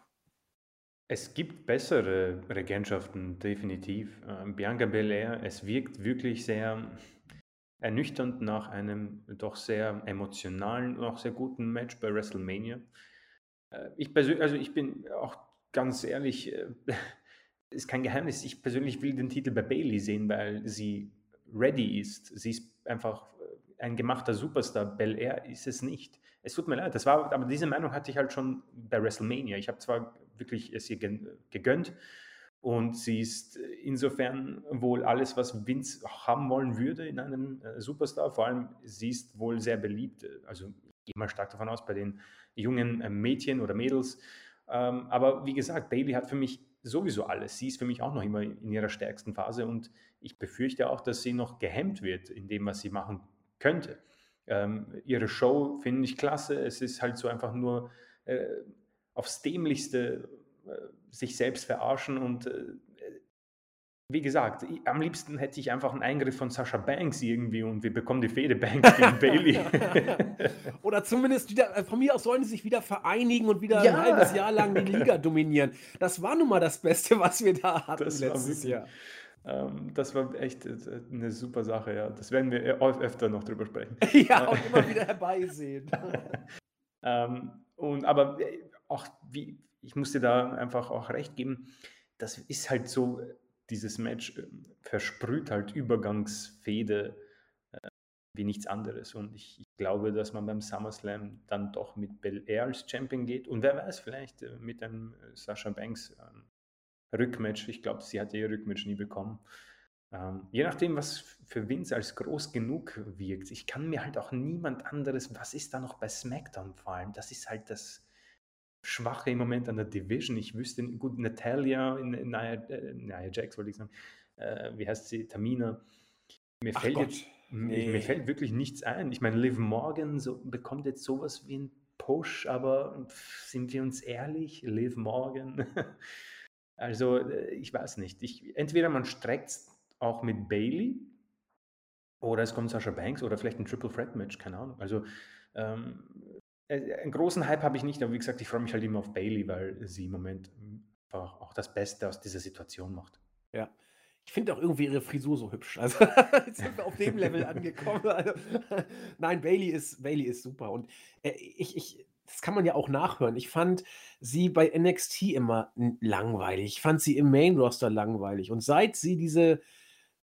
Es gibt bessere Regentschaften, definitiv. Ähm, Bianca Belair, es wirkt wirklich sehr ernüchternd nach einem doch sehr emotionalen und auch sehr guten Match bei WrestleMania. Äh, ich persönlich, also ich bin auch ganz ehrlich, äh, <laughs> ist kein Geheimnis, ich persönlich will den Titel bei Bailey sehen, weil sie ready ist. Sie ist einfach äh, ein gemachter Superstar. Bel Air ist es nicht. Es tut mir leid, das war, aber diese Meinung hatte ich halt schon bei WrestleMania. Ich habe zwar wirklich es ihr gegönnt, und sie ist insofern wohl alles, was Vince haben wollen würde in einem äh, Superstar. Vor allem, sie ist wohl sehr beliebt. Also ich gehe mal stark davon aus, bei den jungen äh, Mädchen oder Mädels. Ähm, aber wie gesagt, Bailey hat für mich sowieso alles. Sie ist für mich auch noch immer in ihrer stärksten Phase und ich befürchte auch, dass sie noch gehemmt wird in dem, was sie machen könnte. Ähm, ihre Show finde ich klasse. Es ist halt so einfach nur äh, aufs Dämlichste äh, sich selbst verarschen und äh, wie gesagt, am liebsten hätte ich einfach einen Eingriff von Sascha Banks irgendwie und wir bekommen die Fehde Banks gegen Bailey. <laughs> Oder zumindest wieder, äh, von mir aus sollen sie sich wieder vereinigen und wieder ja. ein halbes Jahr lang die Liga dominieren. Das war nun mal das Beste, was wir da hatten das letztes Jahr. Ähm, das war echt eine super Sache, ja. Das werden wir öfter noch drüber sprechen. <laughs> ja, und immer wieder herbeisehen. <laughs> ähm, und aber auch wie, ich muss dir da einfach auch recht geben, das ist halt so, dieses Match äh, versprüht halt Übergangsfehde äh, wie nichts anderes. Und ich, ich, glaube, dass man beim SummerSlam dann doch mit Bel Air als Champion geht. Und wer weiß, vielleicht äh, mit einem äh, Sasha Banks ähm, Rückmatch. Ich glaube, sie hat ihr Rückmatch nie bekommen. Ähm, je nachdem, was für Vince als groß genug wirkt. Ich kann mir halt auch niemand anderes, was ist da noch bei SmackDown vor allem? Das ist halt das Schwache im Moment an der Division. Ich wüsste, gut, Natalia, Nia, äh, Nia Jax wollte ich sagen, äh, wie heißt sie, Tamina. Mir fällt Gott, jetzt, nee. mir fällt wirklich nichts ein. Ich meine, Liv Morgan so, bekommt jetzt sowas wie ein Push, aber sind wir uns ehrlich, Liv Morgan. <laughs> also, äh, ich weiß nicht. Ich, entweder man streckt es auch mit Bailey oder es kommt Sasha Banks oder vielleicht ein Triple Threat Match, keine Ahnung. Also, ähm, äh, einen großen Hype habe ich nicht, aber wie gesagt, ich freue mich halt immer auf Bailey, weil sie im Moment einfach auch das Beste aus dieser Situation macht. Ja. Ich finde auch irgendwie ihre Frisur so hübsch. Also <laughs> jetzt sind wir auf dem Level angekommen. Also, <laughs> nein, Bailey ist, Bailey ist super. Und äh, ich, ich, das kann man ja auch nachhören. Ich fand sie bei NXT immer langweilig. Ich fand sie im Main Roster langweilig. Und seit sie diese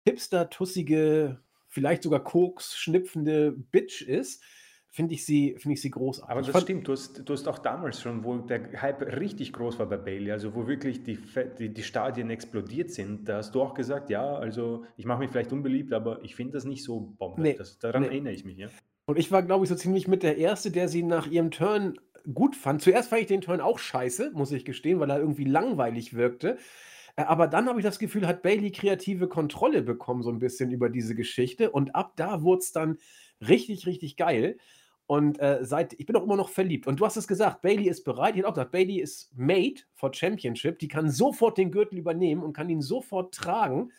hipster-tussige, vielleicht sogar Koks schnipfende Bitch ist, finde ich, sie, ich sie großartig. Aber das stimmt, du hast, du hast auch damals schon, wo der Hype richtig groß war bei Bailey, also wo wirklich die, die, die Stadien explodiert sind, da hast du auch gesagt, ja, also ich mache mich vielleicht unbeliebt, aber ich finde das nicht so Bombe. Nee, das, daran nee. erinnere ich mich, ja. Und ich war, glaube ich, so ziemlich mit der Erste, der sie nach ihrem Turn gut fand. Zuerst fand ich den Turn auch scheiße, muss ich gestehen, weil er irgendwie langweilig wirkte. Äh, aber dann habe ich das Gefühl, hat Bailey kreative Kontrolle bekommen, so ein bisschen über diese Geschichte. Und ab da wurde es dann richtig, richtig geil. Und äh, seit, ich bin auch immer noch verliebt. Und du hast es gesagt, Bailey ist bereit. Ich habe auch gesagt, Bailey ist made for Championship. Die kann sofort den Gürtel übernehmen und kann ihn sofort tragen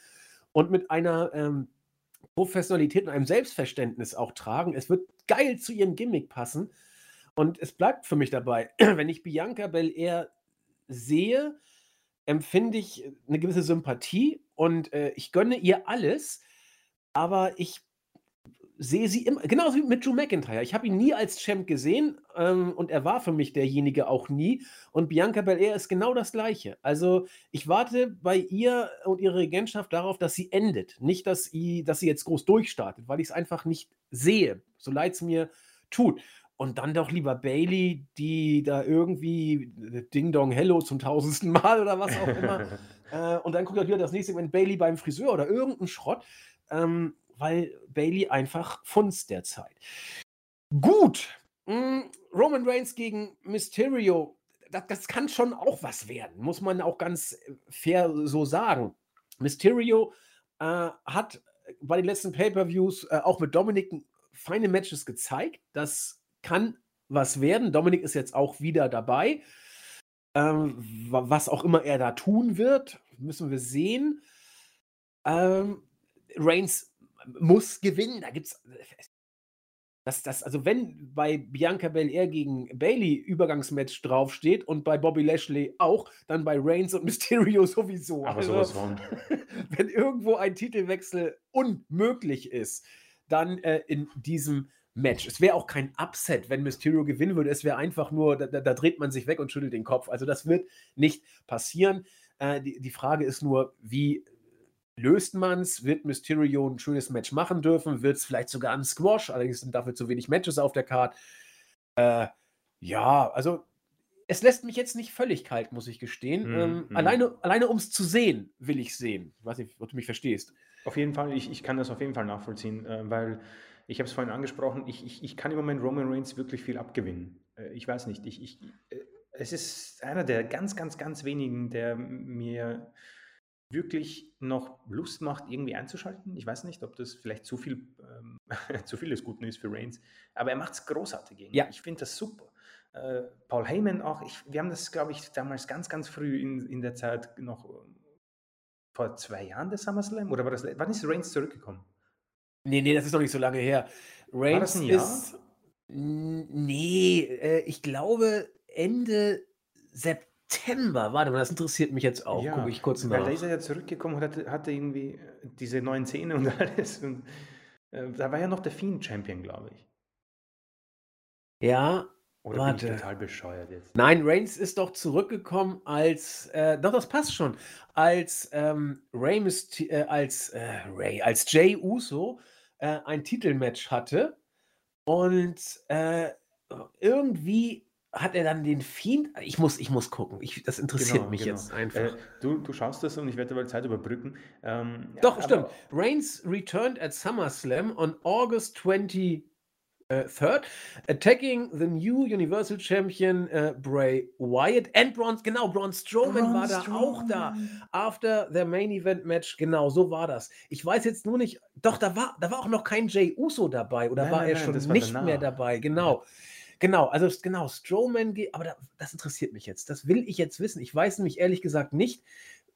und mit einer ähm, Professionalität und einem Selbstverständnis auch tragen. Es wird geil zu ihrem Gimmick passen. Und es bleibt für mich dabei, <clears throat> wenn ich Bianca Belair sehe, empfinde ich eine gewisse Sympathie und äh, ich gönne ihr alles, aber ich sehe sie immer, genauso wie mit Drew McIntyre. Ich habe ihn nie als Champ gesehen ähm, und er war für mich derjenige auch nie. Und Bianca Belair ist genau das Gleiche. Also ich warte bei ihr und ihrer Regentschaft darauf, dass sie endet. Nicht, dass sie, dass sie jetzt groß durchstartet, weil ich es einfach nicht sehe, so leid es mir tut. Und dann doch lieber Bailey, die da irgendwie Ding Dong Hello zum tausendsten Mal oder was auch immer. <laughs> äh, und dann guckt er wieder das nächste Mal Bailey beim Friseur oder irgendein Schrott. Ähm, weil Bailey einfach funzt derzeit. Gut. Mm, Roman Reigns gegen Mysterio. das, das kann schon auch was werden, muss man auch ganz äh, fair so sagen. Mysterio äh, hat bei den letzten Pay-Per-Views äh, auch mit Dominik feine Matches gezeigt. Das kann was werden. Dominik ist jetzt auch wieder dabei. Ähm, was auch immer er da tun wird, müssen wir sehen. Ähm, Reigns muss gewinnen. Da gibt es dass das, also wenn bei Bianca Belair gegen Bailey Übergangsmatch draufsteht und bei Bobby Lashley auch, dann bei Reigns und <laughs> Mysterio sowieso. Aber also, sowas von. <laughs> wenn irgendwo ein Titelwechsel unmöglich ist, dann äh, in diesem Match. Es wäre auch kein Upset, wenn Mysterio gewinnen würde. Es wäre einfach nur, da, da, dreht man sich weg und schüttelt den Kopf. Also das wird nicht passieren. Äh, die, die Frage ist nur, wie löst man es? Wird Mysterio ein schönes Match machen dürfen? Wird es vielleicht sogar ein Squash? Allerdings sind dafür zu wenig Matches auf der Card. Äh, ja, also es lässt mich jetzt nicht völlig kalt, muss ich gestehen. Mm, ähm, mm. Alleine, alleine um es zu sehen, will ich sehen. Ich weiß nicht, ob du mich verstehst. Auf jeden Fall, ich, ich kann das auf jeden Fall nachvollziehen, äh, weil ich habe es vorhin angesprochen, ich, ich, ich kann im Moment Roman Reigns wirklich viel abgewinnen. Äh, ich weiß nicht, ich, ich, äh, es ist einer der ganz, ganz, ganz wenigen, der mir wirklich noch Lust macht, irgendwie einzuschalten. Ich weiß nicht, ob das vielleicht zu viel, ähm, <laughs> zu viel des Guten ist für Reigns, aber er macht es großartig. Irgendwie. Ja. Ich finde das super. Äh, Paul Heyman auch, ich, wir haben das, glaube ich, damals ganz, ganz früh in, in der Zeit noch ähm, vor zwei Jahren der SummerSlam oder war das, wann ist Reigns zurückgekommen? Nee, nee, das ist noch nicht so lange her. Reigns ist, nee, äh, ich glaube Ende September. September. Warte mal, das interessiert mich jetzt auch. Ja, Gucke ich kurz nach. Weil da ist er ja zurückgekommen und hatte, hatte irgendwie äh, diese neuen Zähne und <laughs> alles. Und, äh, da war ja noch der Fiend-Champion, glaube ich. Ja, Oder warte. bin ich total bescheuert jetzt? Nein, Reigns ist doch zurückgekommen als, äh, doch, das passt schon, als ähm, Ray, äh, als äh, Ray, als Jay Uso äh, ein Titelmatch hatte und äh, irgendwie hat er dann den Fiend? Ich muss, ich muss gucken. Ich, das interessiert genau, mich genau. jetzt einfach. Äh, du, du schaust das und ich werde dabei Zeit überbrücken. Ähm, Doch, ja, stimmt. Reigns returned at SummerSlam on August 23rd, attacking the new Universal Champion uh, Bray Wyatt and Braun, genau, Braun Strowman Braun war da Strowman. auch da. After their Main Event Match, genau, so war das. Ich weiß jetzt nur nicht, doch, da war, da war auch noch kein Jay Uso dabei oder nein, war nein, er nein, schon nicht mehr dabei, genau. Ja. Genau, also genau, Strowman geht, aber da, das interessiert mich jetzt. Das will ich jetzt wissen. Ich weiß nämlich ehrlich gesagt nicht,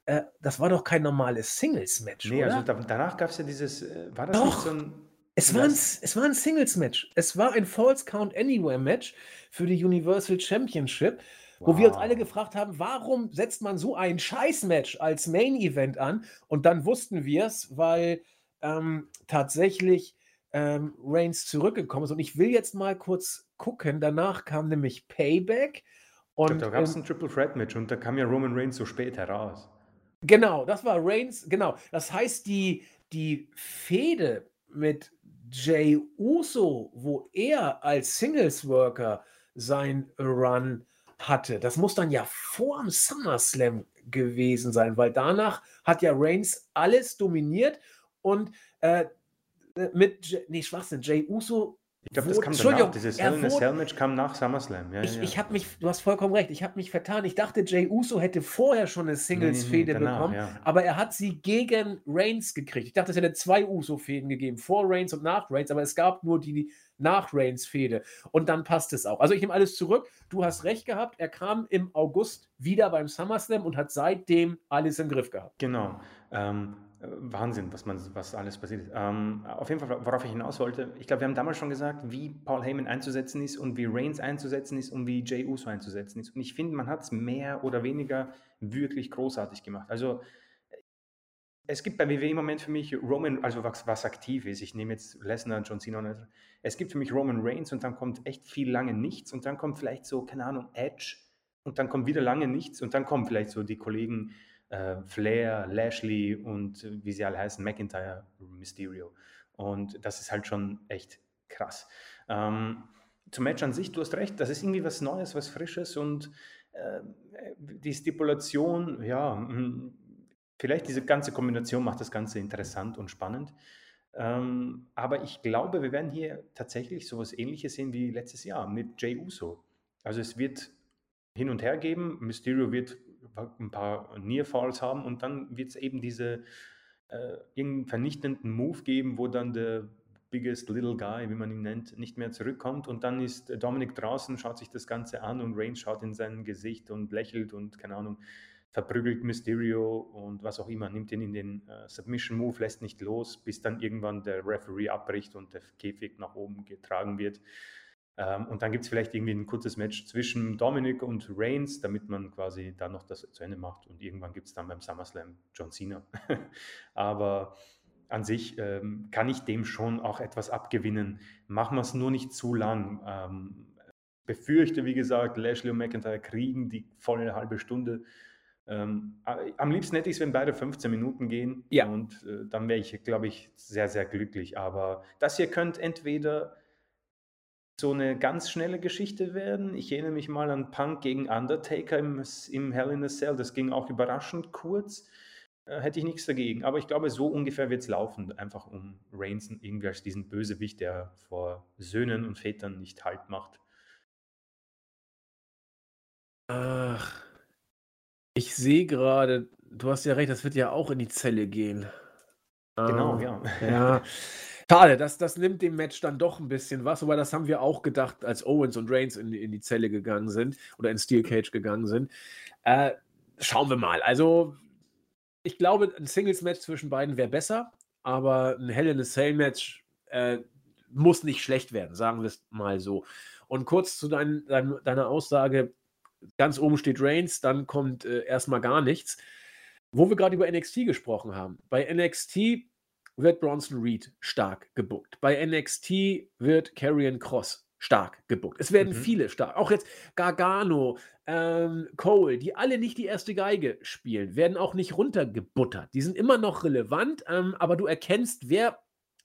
äh, das war doch kein normales Singles-Match. Nee, oder? also da, danach gab es ja dieses, äh, war das doch. so ein. Es war, ein, es war ein Singles-Match. Es war ein False Count Anywhere-Match für die Universal Championship, wow. wo wir uns alle gefragt haben, warum setzt man so ein Scheiß-Match als Main-Event an? Und dann wussten wir es, weil ähm, tatsächlich ähm, Reigns zurückgekommen ist. Und ich will jetzt mal kurz gucken. Danach kam nämlich Payback. Und, da gab es ein Triple Threat Match und da kam ja Roman Reigns so spät heraus. Genau, das war Reigns, genau. Das heißt, die, die Fehde mit Jay Uso, wo er als Singles Worker sein Run hatte, das muss dann ja vor dem SummerSlam gewesen sein, weil danach hat ja Reigns alles dominiert und äh, mit, nee, Schwachsinn, Jay Uso ich glaube, das kam danach. Dieses Hell in a Cell Match kam nach SummerSlam. Ja, ich, ja. ich habe mich, du hast vollkommen recht, ich habe mich vertan. Ich dachte, Jay Uso hätte vorher schon eine Singles-Fehde nee, nee, bekommen, ja. aber er hat sie gegen Reigns gekriegt. Ich dachte, es hätte zwei Uso-Fäden gegeben, vor Reigns und nach Reigns, aber es gab nur die nach Reigns-Fehde. Und dann passt es auch. Also ich nehme alles zurück. Du hast recht gehabt. Er kam im August wieder beim SummerSlam und hat seitdem alles im Griff gehabt. Genau. Ähm, äh, Wahnsinn, was, man, was alles passiert ist. Ähm, auf jeden Fall, worauf ich hinaus wollte, ich glaube, wir haben damals schon gesagt, wie Paul Heyman einzusetzen ist und wie Reigns einzusetzen ist und wie Jay Uso einzusetzen ist. Und ich finde, man hat es mehr oder weniger wirklich großartig gemacht. Also es gibt bei WWE im Moment für mich Roman, also was, was aktiv ist. Ich nehme jetzt Lesnar, John Cena. Es gibt für mich Roman Reigns und dann kommt echt viel lange nichts und dann kommt vielleicht so, keine Ahnung, Edge und dann kommt wieder lange nichts und dann kommen vielleicht so die Kollegen äh, Flair, Lashley und äh, wie sie alle heißen, McIntyre, Mysterio. Und das ist halt schon echt krass. Ähm, zum Match an sich, du hast recht, das ist irgendwie was Neues, was Frisches und äh, die Stipulation, ja, hm, vielleicht diese ganze Kombination macht das Ganze interessant und spannend. Ähm, aber ich glaube, wir werden hier tatsächlich sowas ähnliches sehen wie letztes Jahr mit Jay Uso. Also es wird hin und her geben. Mysterio wird ein paar Near Falls haben und dann wird es eben diese äh, irgendeinen vernichtenden Move geben, wo dann der biggest little guy, wie man ihn nennt, nicht mehr zurückkommt und dann ist Dominik draußen, schaut sich das Ganze an und Reigns schaut in sein Gesicht und lächelt und keine Ahnung, verprügelt Mysterio und was auch immer, nimmt ihn in den äh, Submission Move, lässt nicht los, bis dann irgendwann der Referee abbricht und der Käfig nach oben getragen wird. Ähm, und dann gibt es vielleicht irgendwie ein kurzes Match zwischen Dominic und Reigns, damit man quasi dann noch das zu Ende macht. Und irgendwann gibt es dann beim SummerSlam John Cena. <laughs> Aber an sich ähm, kann ich dem schon auch etwas abgewinnen. Machen wir es nur nicht zu lang. Ähm, befürchte, wie gesagt, Lashley und McIntyre kriegen die volle halbe Stunde. Ähm, am liebsten hätte ich es, wenn beide 15 Minuten gehen. Ja. Und äh, dann wäre ich, glaube ich, sehr, sehr glücklich. Aber das hier könnte entweder so eine ganz schnelle Geschichte werden. Ich erinnere mich mal an Punk gegen Undertaker im, im Hell in a Cell. Das ging auch überraschend kurz. Äh, hätte ich nichts dagegen. Aber ich glaube, so ungefähr wird es laufen. Einfach um Reigns irgendwie als diesen Bösewicht, der vor Söhnen und Vätern nicht Halt macht. Ach, ich sehe gerade, du hast ja recht, das wird ja auch in die Zelle gehen. Genau, ja. Ja. <laughs> Schade, das, das nimmt dem Match dann doch ein bisschen was, aber das haben wir auch gedacht, als Owens und Reigns in, in die Zelle gegangen sind oder in Steel Cage gegangen sind. Äh, schauen wir mal. Also, ich glaube, ein Singles-Match zwischen beiden wäre besser, aber ein Hell in a Cell-Match äh, muss nicht schlecht werden, sagen wir es mal so. Und kurz zu dein, dein, deiner Aussage, ganz oben steht Reigns, dann kommt äh, erstmal gar nichts. Wo wir gerade über NXT gesprochen haben. Bei NXT wird Bronson Reed stark gebuckt. Bei NXT wird Karrion Cross stark gebuckt. Es werden mhm. viele stark. Auch jetzt Gargano, ähm, Cole, die alle nicht die erste Geige spielen, werden auch nicht runtergebuttert. Die sind immer noch relevant, ähm, aber du erkennst, wer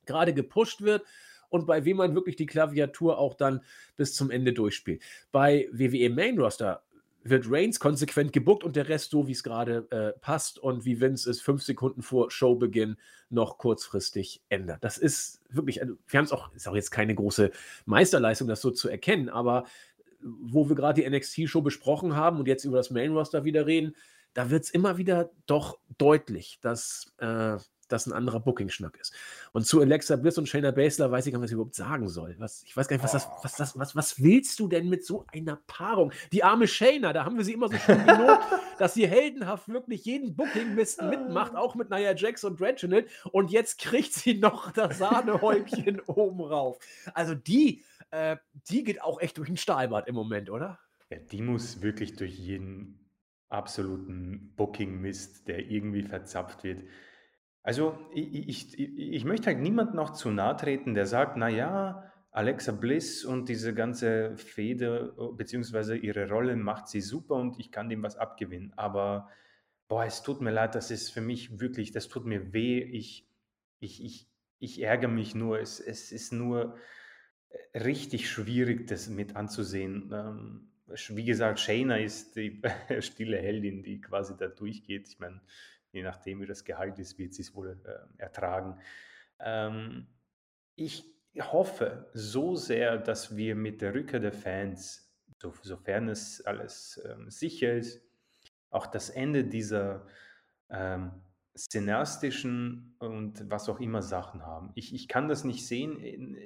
gerade gepusht wird und bei wem man wirklich die Klaviatur auch dann bis zum Ende durchspielt. Bei WWE Main Roster wird Reigns konsequent gebuckt und der Rest so, wie es gerade äh, passt und wie Vince es fünf Sekunden vor Showbeginn noch kurzfristig ändert. Das ist wirklich, also wir haben es auch, ist auch jetzt keine große Meisterleistung, das so zu erkennen, aber wo wir gerade die NXT-Show besprochen haben und jetzt über das Main-Roster wieder reden, da wird es immer wieder doch deutlich, dass äh, das ein anderer Booking-Schnack ist. Und zu Alexa Bliss und Shayna Baszler weiß ich gar nicht, was ich überhaupt sagen soll. Was, ich weiß gar nicht, was das, was das, was, was willst du denn mit so einer Paarung? Die arme Shayna, da haben wir sie immer so schön gelobt, <laughs> dass sie heldenhaft wirklich jeden Booking-Mist mitmacht, auch mit Nia Jax und Reginald. Und jetzt kriegt sie noch das Sahnehäubchen <laughs> oben rauf. Also die, äh, die geht auch echt durch den Stahlbad im Moment, oder? Ja, die muss wirklich durch jeden absoluten Booking-Mist, der irgendwie verzapft wird. Also, ich ich ich möchte halt niemandem noch zu nahe treten, der sagt: „Na ja, Alexa Bliss und diese ganze Fehde, äh, beziehungsweise ihre Rolle macht sie super und ich kann dem was abgewinnen.“ Aber, boah, es tut mir leid, das ist für mich wirklich das tut mir weh. Ich ich ich ich ärgere mich nur. Es es ist nur, äh, richtig schwierig, das mit anzusehen. Ähm, wie gesagt, Shayna ist die <laughs> stille Heldin, die quasi da durchgeht. Ich meine je nachdem, wie das Gehalt ist, wird sie es wohl äh, ertragen. Ähm, ich hoffe so sehr, dass wir mit der Rückkehr der Fans, so, sofern es alles ähm, sicher ist, auch das Ende dieser ähm, szenastischen und was auch immer Sachen haben. Ich, ich kann das nicht sehen.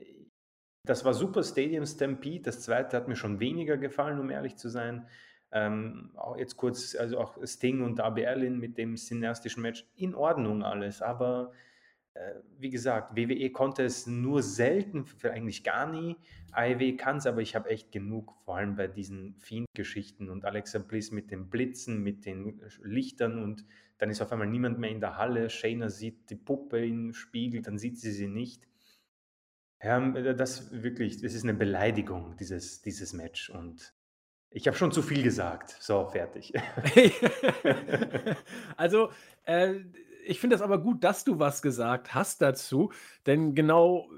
Das war Super Stadium Stampede. Das zweite hat mir schon weniger gefallen, um ehrlich zu sein. Ähm, auch jetzt kurz, also auch Sting und Darby Allin mit dem cineastischen Match, in Ordnung alles, aber äh, wie gesagt, WWE konnte es nur selten, eigentlich gar nie. AEW kann es, aber ich habe echt genug, vor allem bei diesen Fiend-Geschichten und Alexa Bliss mit den Blitzen, mit den Lichtern und dann ist auf einmal niemand mehr in der Halle. Shayna sieht die Puppe im Spiegel, dann sieht sie sie nicht. Ja, das wirklich, das ist eine Beleidigung, dieses, dieses Match und ich habe schon zu viel gesagt. So, fertig. <laughs> <laughs> also, äh, ich finde das aber gut, dass du was gesagt hast dazu, denn genau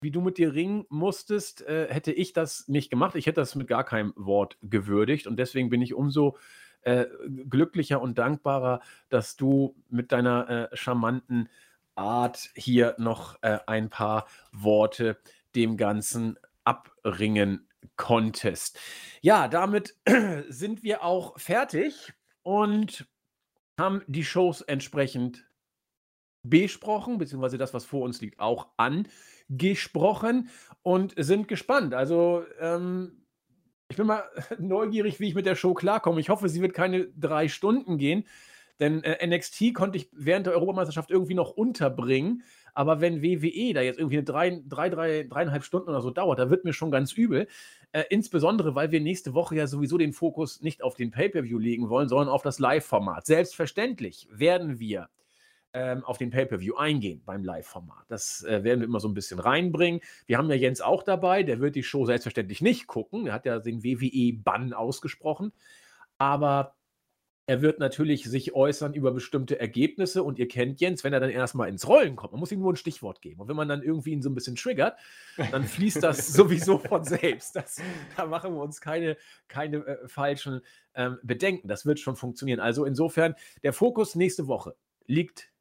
wie du mit dir ringen musstest, äh, hätte ich das nicht gemacht. Ich hätte das mit gar keinem Wort gewürdigt und deswegen bin ich umso äh, glücklicher und dankbarer, dass du mit deiner äh, charmanten Art hier noch äh, ein paar Worte dem Ganzen abringen konntest. Ja, damit <clears throat> sind wir auch fertig und haben die Shows entsprechend besprochen, beziehungsweise das, was vor uns liegt, auch angesprochen und sind gespannt. Also, ähm, ich bin mal <laughs> neugierig, wie ich mit der Show klarkomme. Ich hoffe, sie wird keine drei Stunden gehen, denn äh, NXT konnte ich während der Europameisterschaft irgendwie noch unterbringen. Aber wenn WWE da jetzt irgendwie eine drei, drei, drei, dreieinhalb Stunden oder so dauert, da wird mir schon ganz übel. Äh, insbesondere, weil wir nächste Woche ja sowieso den Fokus nicht auf den Pay-Per-View legen wollen, sondern auf das Live-Format. Selbstverständlich werden wir ähm, auf den Pay-Per-View eingehen beim Live-Format. Das äh, werden wir immer so ein bisschen reinbringen. Wir haben ja Jens auch dabei, der wird die Show selbstverständlich nicht gucken. Er hat ja den WWE-Bann ausgesprochen. Aber er wird natürlich sich äußern über bestimmte Ergebnisse und ihr kennt Jens, wenn er dann erstmal ins Rollen kommt. Man muss ihm nur ein Stichwort geben. Und wenn man dann irgendwie ihn so ein bisschen triggert, dann fließt das <laughs> sowieso von selbst. Das, da machen wir uns keine, keine äh, falschen ähm, Bedenken. Das wird schon funktionieren. Also insofern, der Fokus nächste Woche liegt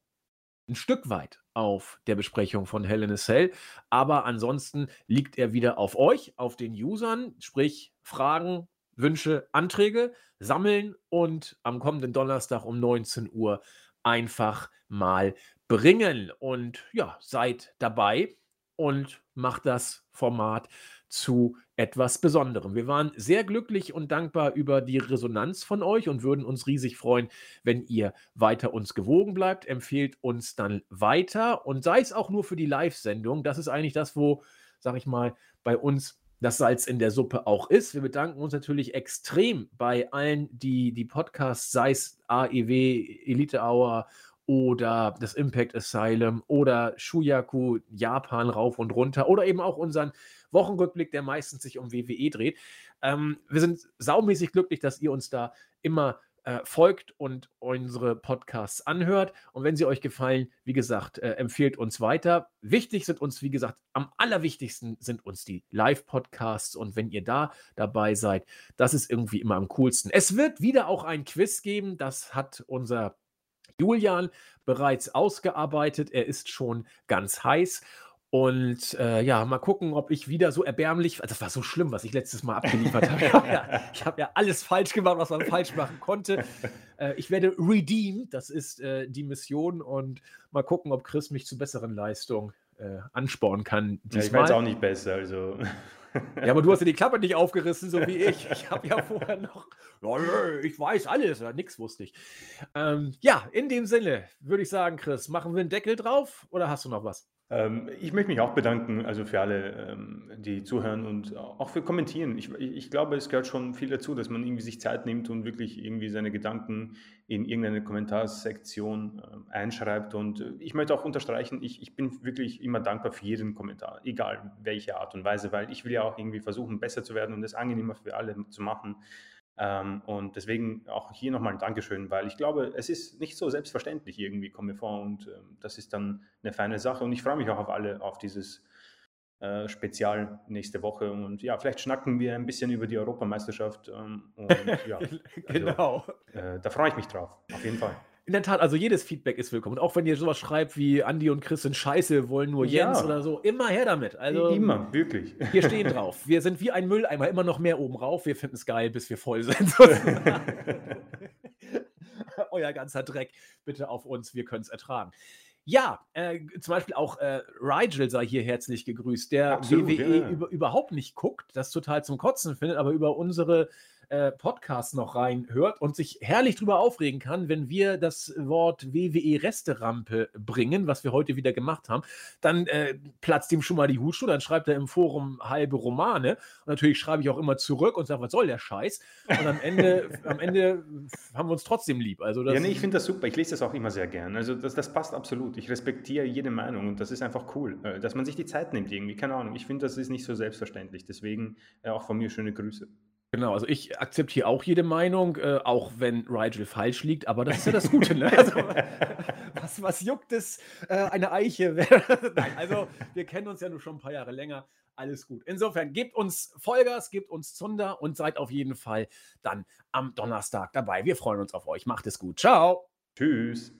ein Stück weit auf der Besprechung von Hell in Cell, aber ansonsten liegt er wieder auf euch, auf den Usern, sprich Fragen, Wünsche, Anträge sammeln und am kommenden Donnerstag um 19 Uhr einfach mal bringen. Und ja, seid dabei und macht das Format zu etwas Besonderem. Wir waren sehr glücklich und dankbar über die Resonanz von euch und würden uns riesig freuen, wenn ihr weiter uns gewogen bleibt. Empfehlt uns dann weiter und sei es auch nur für die Live-Sendung. Das ist eigentlich das, wo, sag ich mal, bei uns das Salz in der Suppe auch ist. Wir bedanken uns natürlich extrem bei allen, die die Podcasts, sei es AEW, Elite Hour oder das Impact Asylum oder Shuyaku, Japan rauf und runter oder eben auch unseren Wochenrückblick, der meistens sich um WWE dreht. Ähm, wir sind saumäßig glücklich, dass ihr uns da immer äh, folgt und unsere Podcasts anhört. Und wenn sie euch gefallen, wie gesagt, äh, empfehlt uns weiter. Wichtig sind uns, wie gesagt, am allerwichtigsten sind uns die Live-Podcasts. Und wenn ihr da dabei seid, das ist irgendwie immer am coolsten. Es wird wieder auch ein Quiz geben. Das hat unser Julian bereits ausgearbeitet. Er ist schon ganz heiß. Und äh, ja, mal gucken, ob ich wieder so erbärmlich. Das war so schlimm, was ich letztes Mal abgeliefert habe. Ich habe ja, <laughs> hab ja, alles falsch gemacht, was man falsch machen konnte. Äh, ich werde redeemed, das ist äh, die Mission. Und mal gucken, ob Chris mich zu besseren Leistungen äh, anspornen kann. Ja, ich weiß auch nicht besser. Also. <laughs> Ja, aber du hast ja die Klappe nicht aufgerissen, so wie ich. Ich habe ja vorher noch, ich weiß alles, ja, nix wusste ich. Ähm, ja, in dem Sinne würde ich sagen, Chris, machen wir einen Deckel drauf oder hast du noch was? Ähm, ich möchte mich auch bedanken, also für alle, ähm, die zuhören und auch für kommentieren. Ich, ich glaube, es gehört schon viel dazu, dass man irgendwie sich Zeit nimmt und wirklich irgendwie seine Gedanken in irgendeine Kommentarsektion äh, einschreibt. Und äh, ich möchte auch unterstreichen, ich, ich bin wirklich immer dankbar für jeden Kommentar, egal welche Art und Weise, weil ich will ja auch irgendwie versuchen, besser zu werden und es angenehmer für alle zu machen. Ähm, und deswegen auch hier nochmal ein Dankeschön, weil ich glaube, es ist nicht so selbstverständlich irgendwie, kommt mir vor. Und ähm, das ist dann eine feine Sache. Und ich freue mich auch auf alle, auf dieses äh, Spezial nächste Woche. Und ja, vielleicht schnacken wir ein bisschen über die Europameisterschaft. Ähm, und, <laughs> ja, also, genau. Äh, da freue ich mich drauf, auf jeden Fall. In der Tat, also jedes Feedback ist willkommen. Und auch wenn ihr sowas schreibt wie Andi und Chris sind scheiße, wollen nur Jens ja. oder so, immer her damit. Also, immer, wirklich. <laughs> Wir stehen drauf. Wir sind wie ein Mülleimer, immer noch mehr oben rauf. Wir finden es geil, bis wir voll sind. <laughs> <laughs> Euer ganzer Dreck bitte auf uns, wir können es ertragen. Ja, äh, zum Beispiel auch äh, Rigel sei hier herzlich gegrüßt, der Absolut, WWE ja. über, überhaupt nicht guckt, das total zum Kotzen findet, aber über unsere äh, Podcast noch reinhört und sich herrlich drüber aufregen kann, wenn wir das Wort WWE-Resterampe bringen, was wir heute wieder gemacht haben, dann äh, platzt ihm schon mal die Hutschnur, dann schreibt er im Forum halbe Romane. Und natürlich schreibe ich auch immer zurück und sage, was soll der Scheiß? Und am Ende, <laughs> am Ende haben wir uns trotzdem lieb. Also ja, nee, ich finde das super. Ich lese das auch immer sehr gern. Also das, das passt absolut. Ich respektiere jede Meinung und das ist einfach cool, äh, dass man sich die Zeit nimmt irgendwie. Keine Ahnung. Ich finde, das ist nicht so selbstverständlich. Deswegen äh, auch von mir schöne Grüße. Genau, also ich akzeptiere auch jede Meinung, äh, auch wenn Rigel falsch liegt, aber das ist ja das Gute. Ne? <laughs> Also, <laughs> was, was juckt es, äh, eine Eiche? <laughs> Nein, also wir kennen uns ja nur schon ein paar Jahre länger. Alles gut. Insofern gebt uns Vollgas, gebt uns Zunder und seid auf jeden Fall dann am Donnerstag dabei. Wir freuen uns auf euch. Macht es gut. Ciao. Tschüss.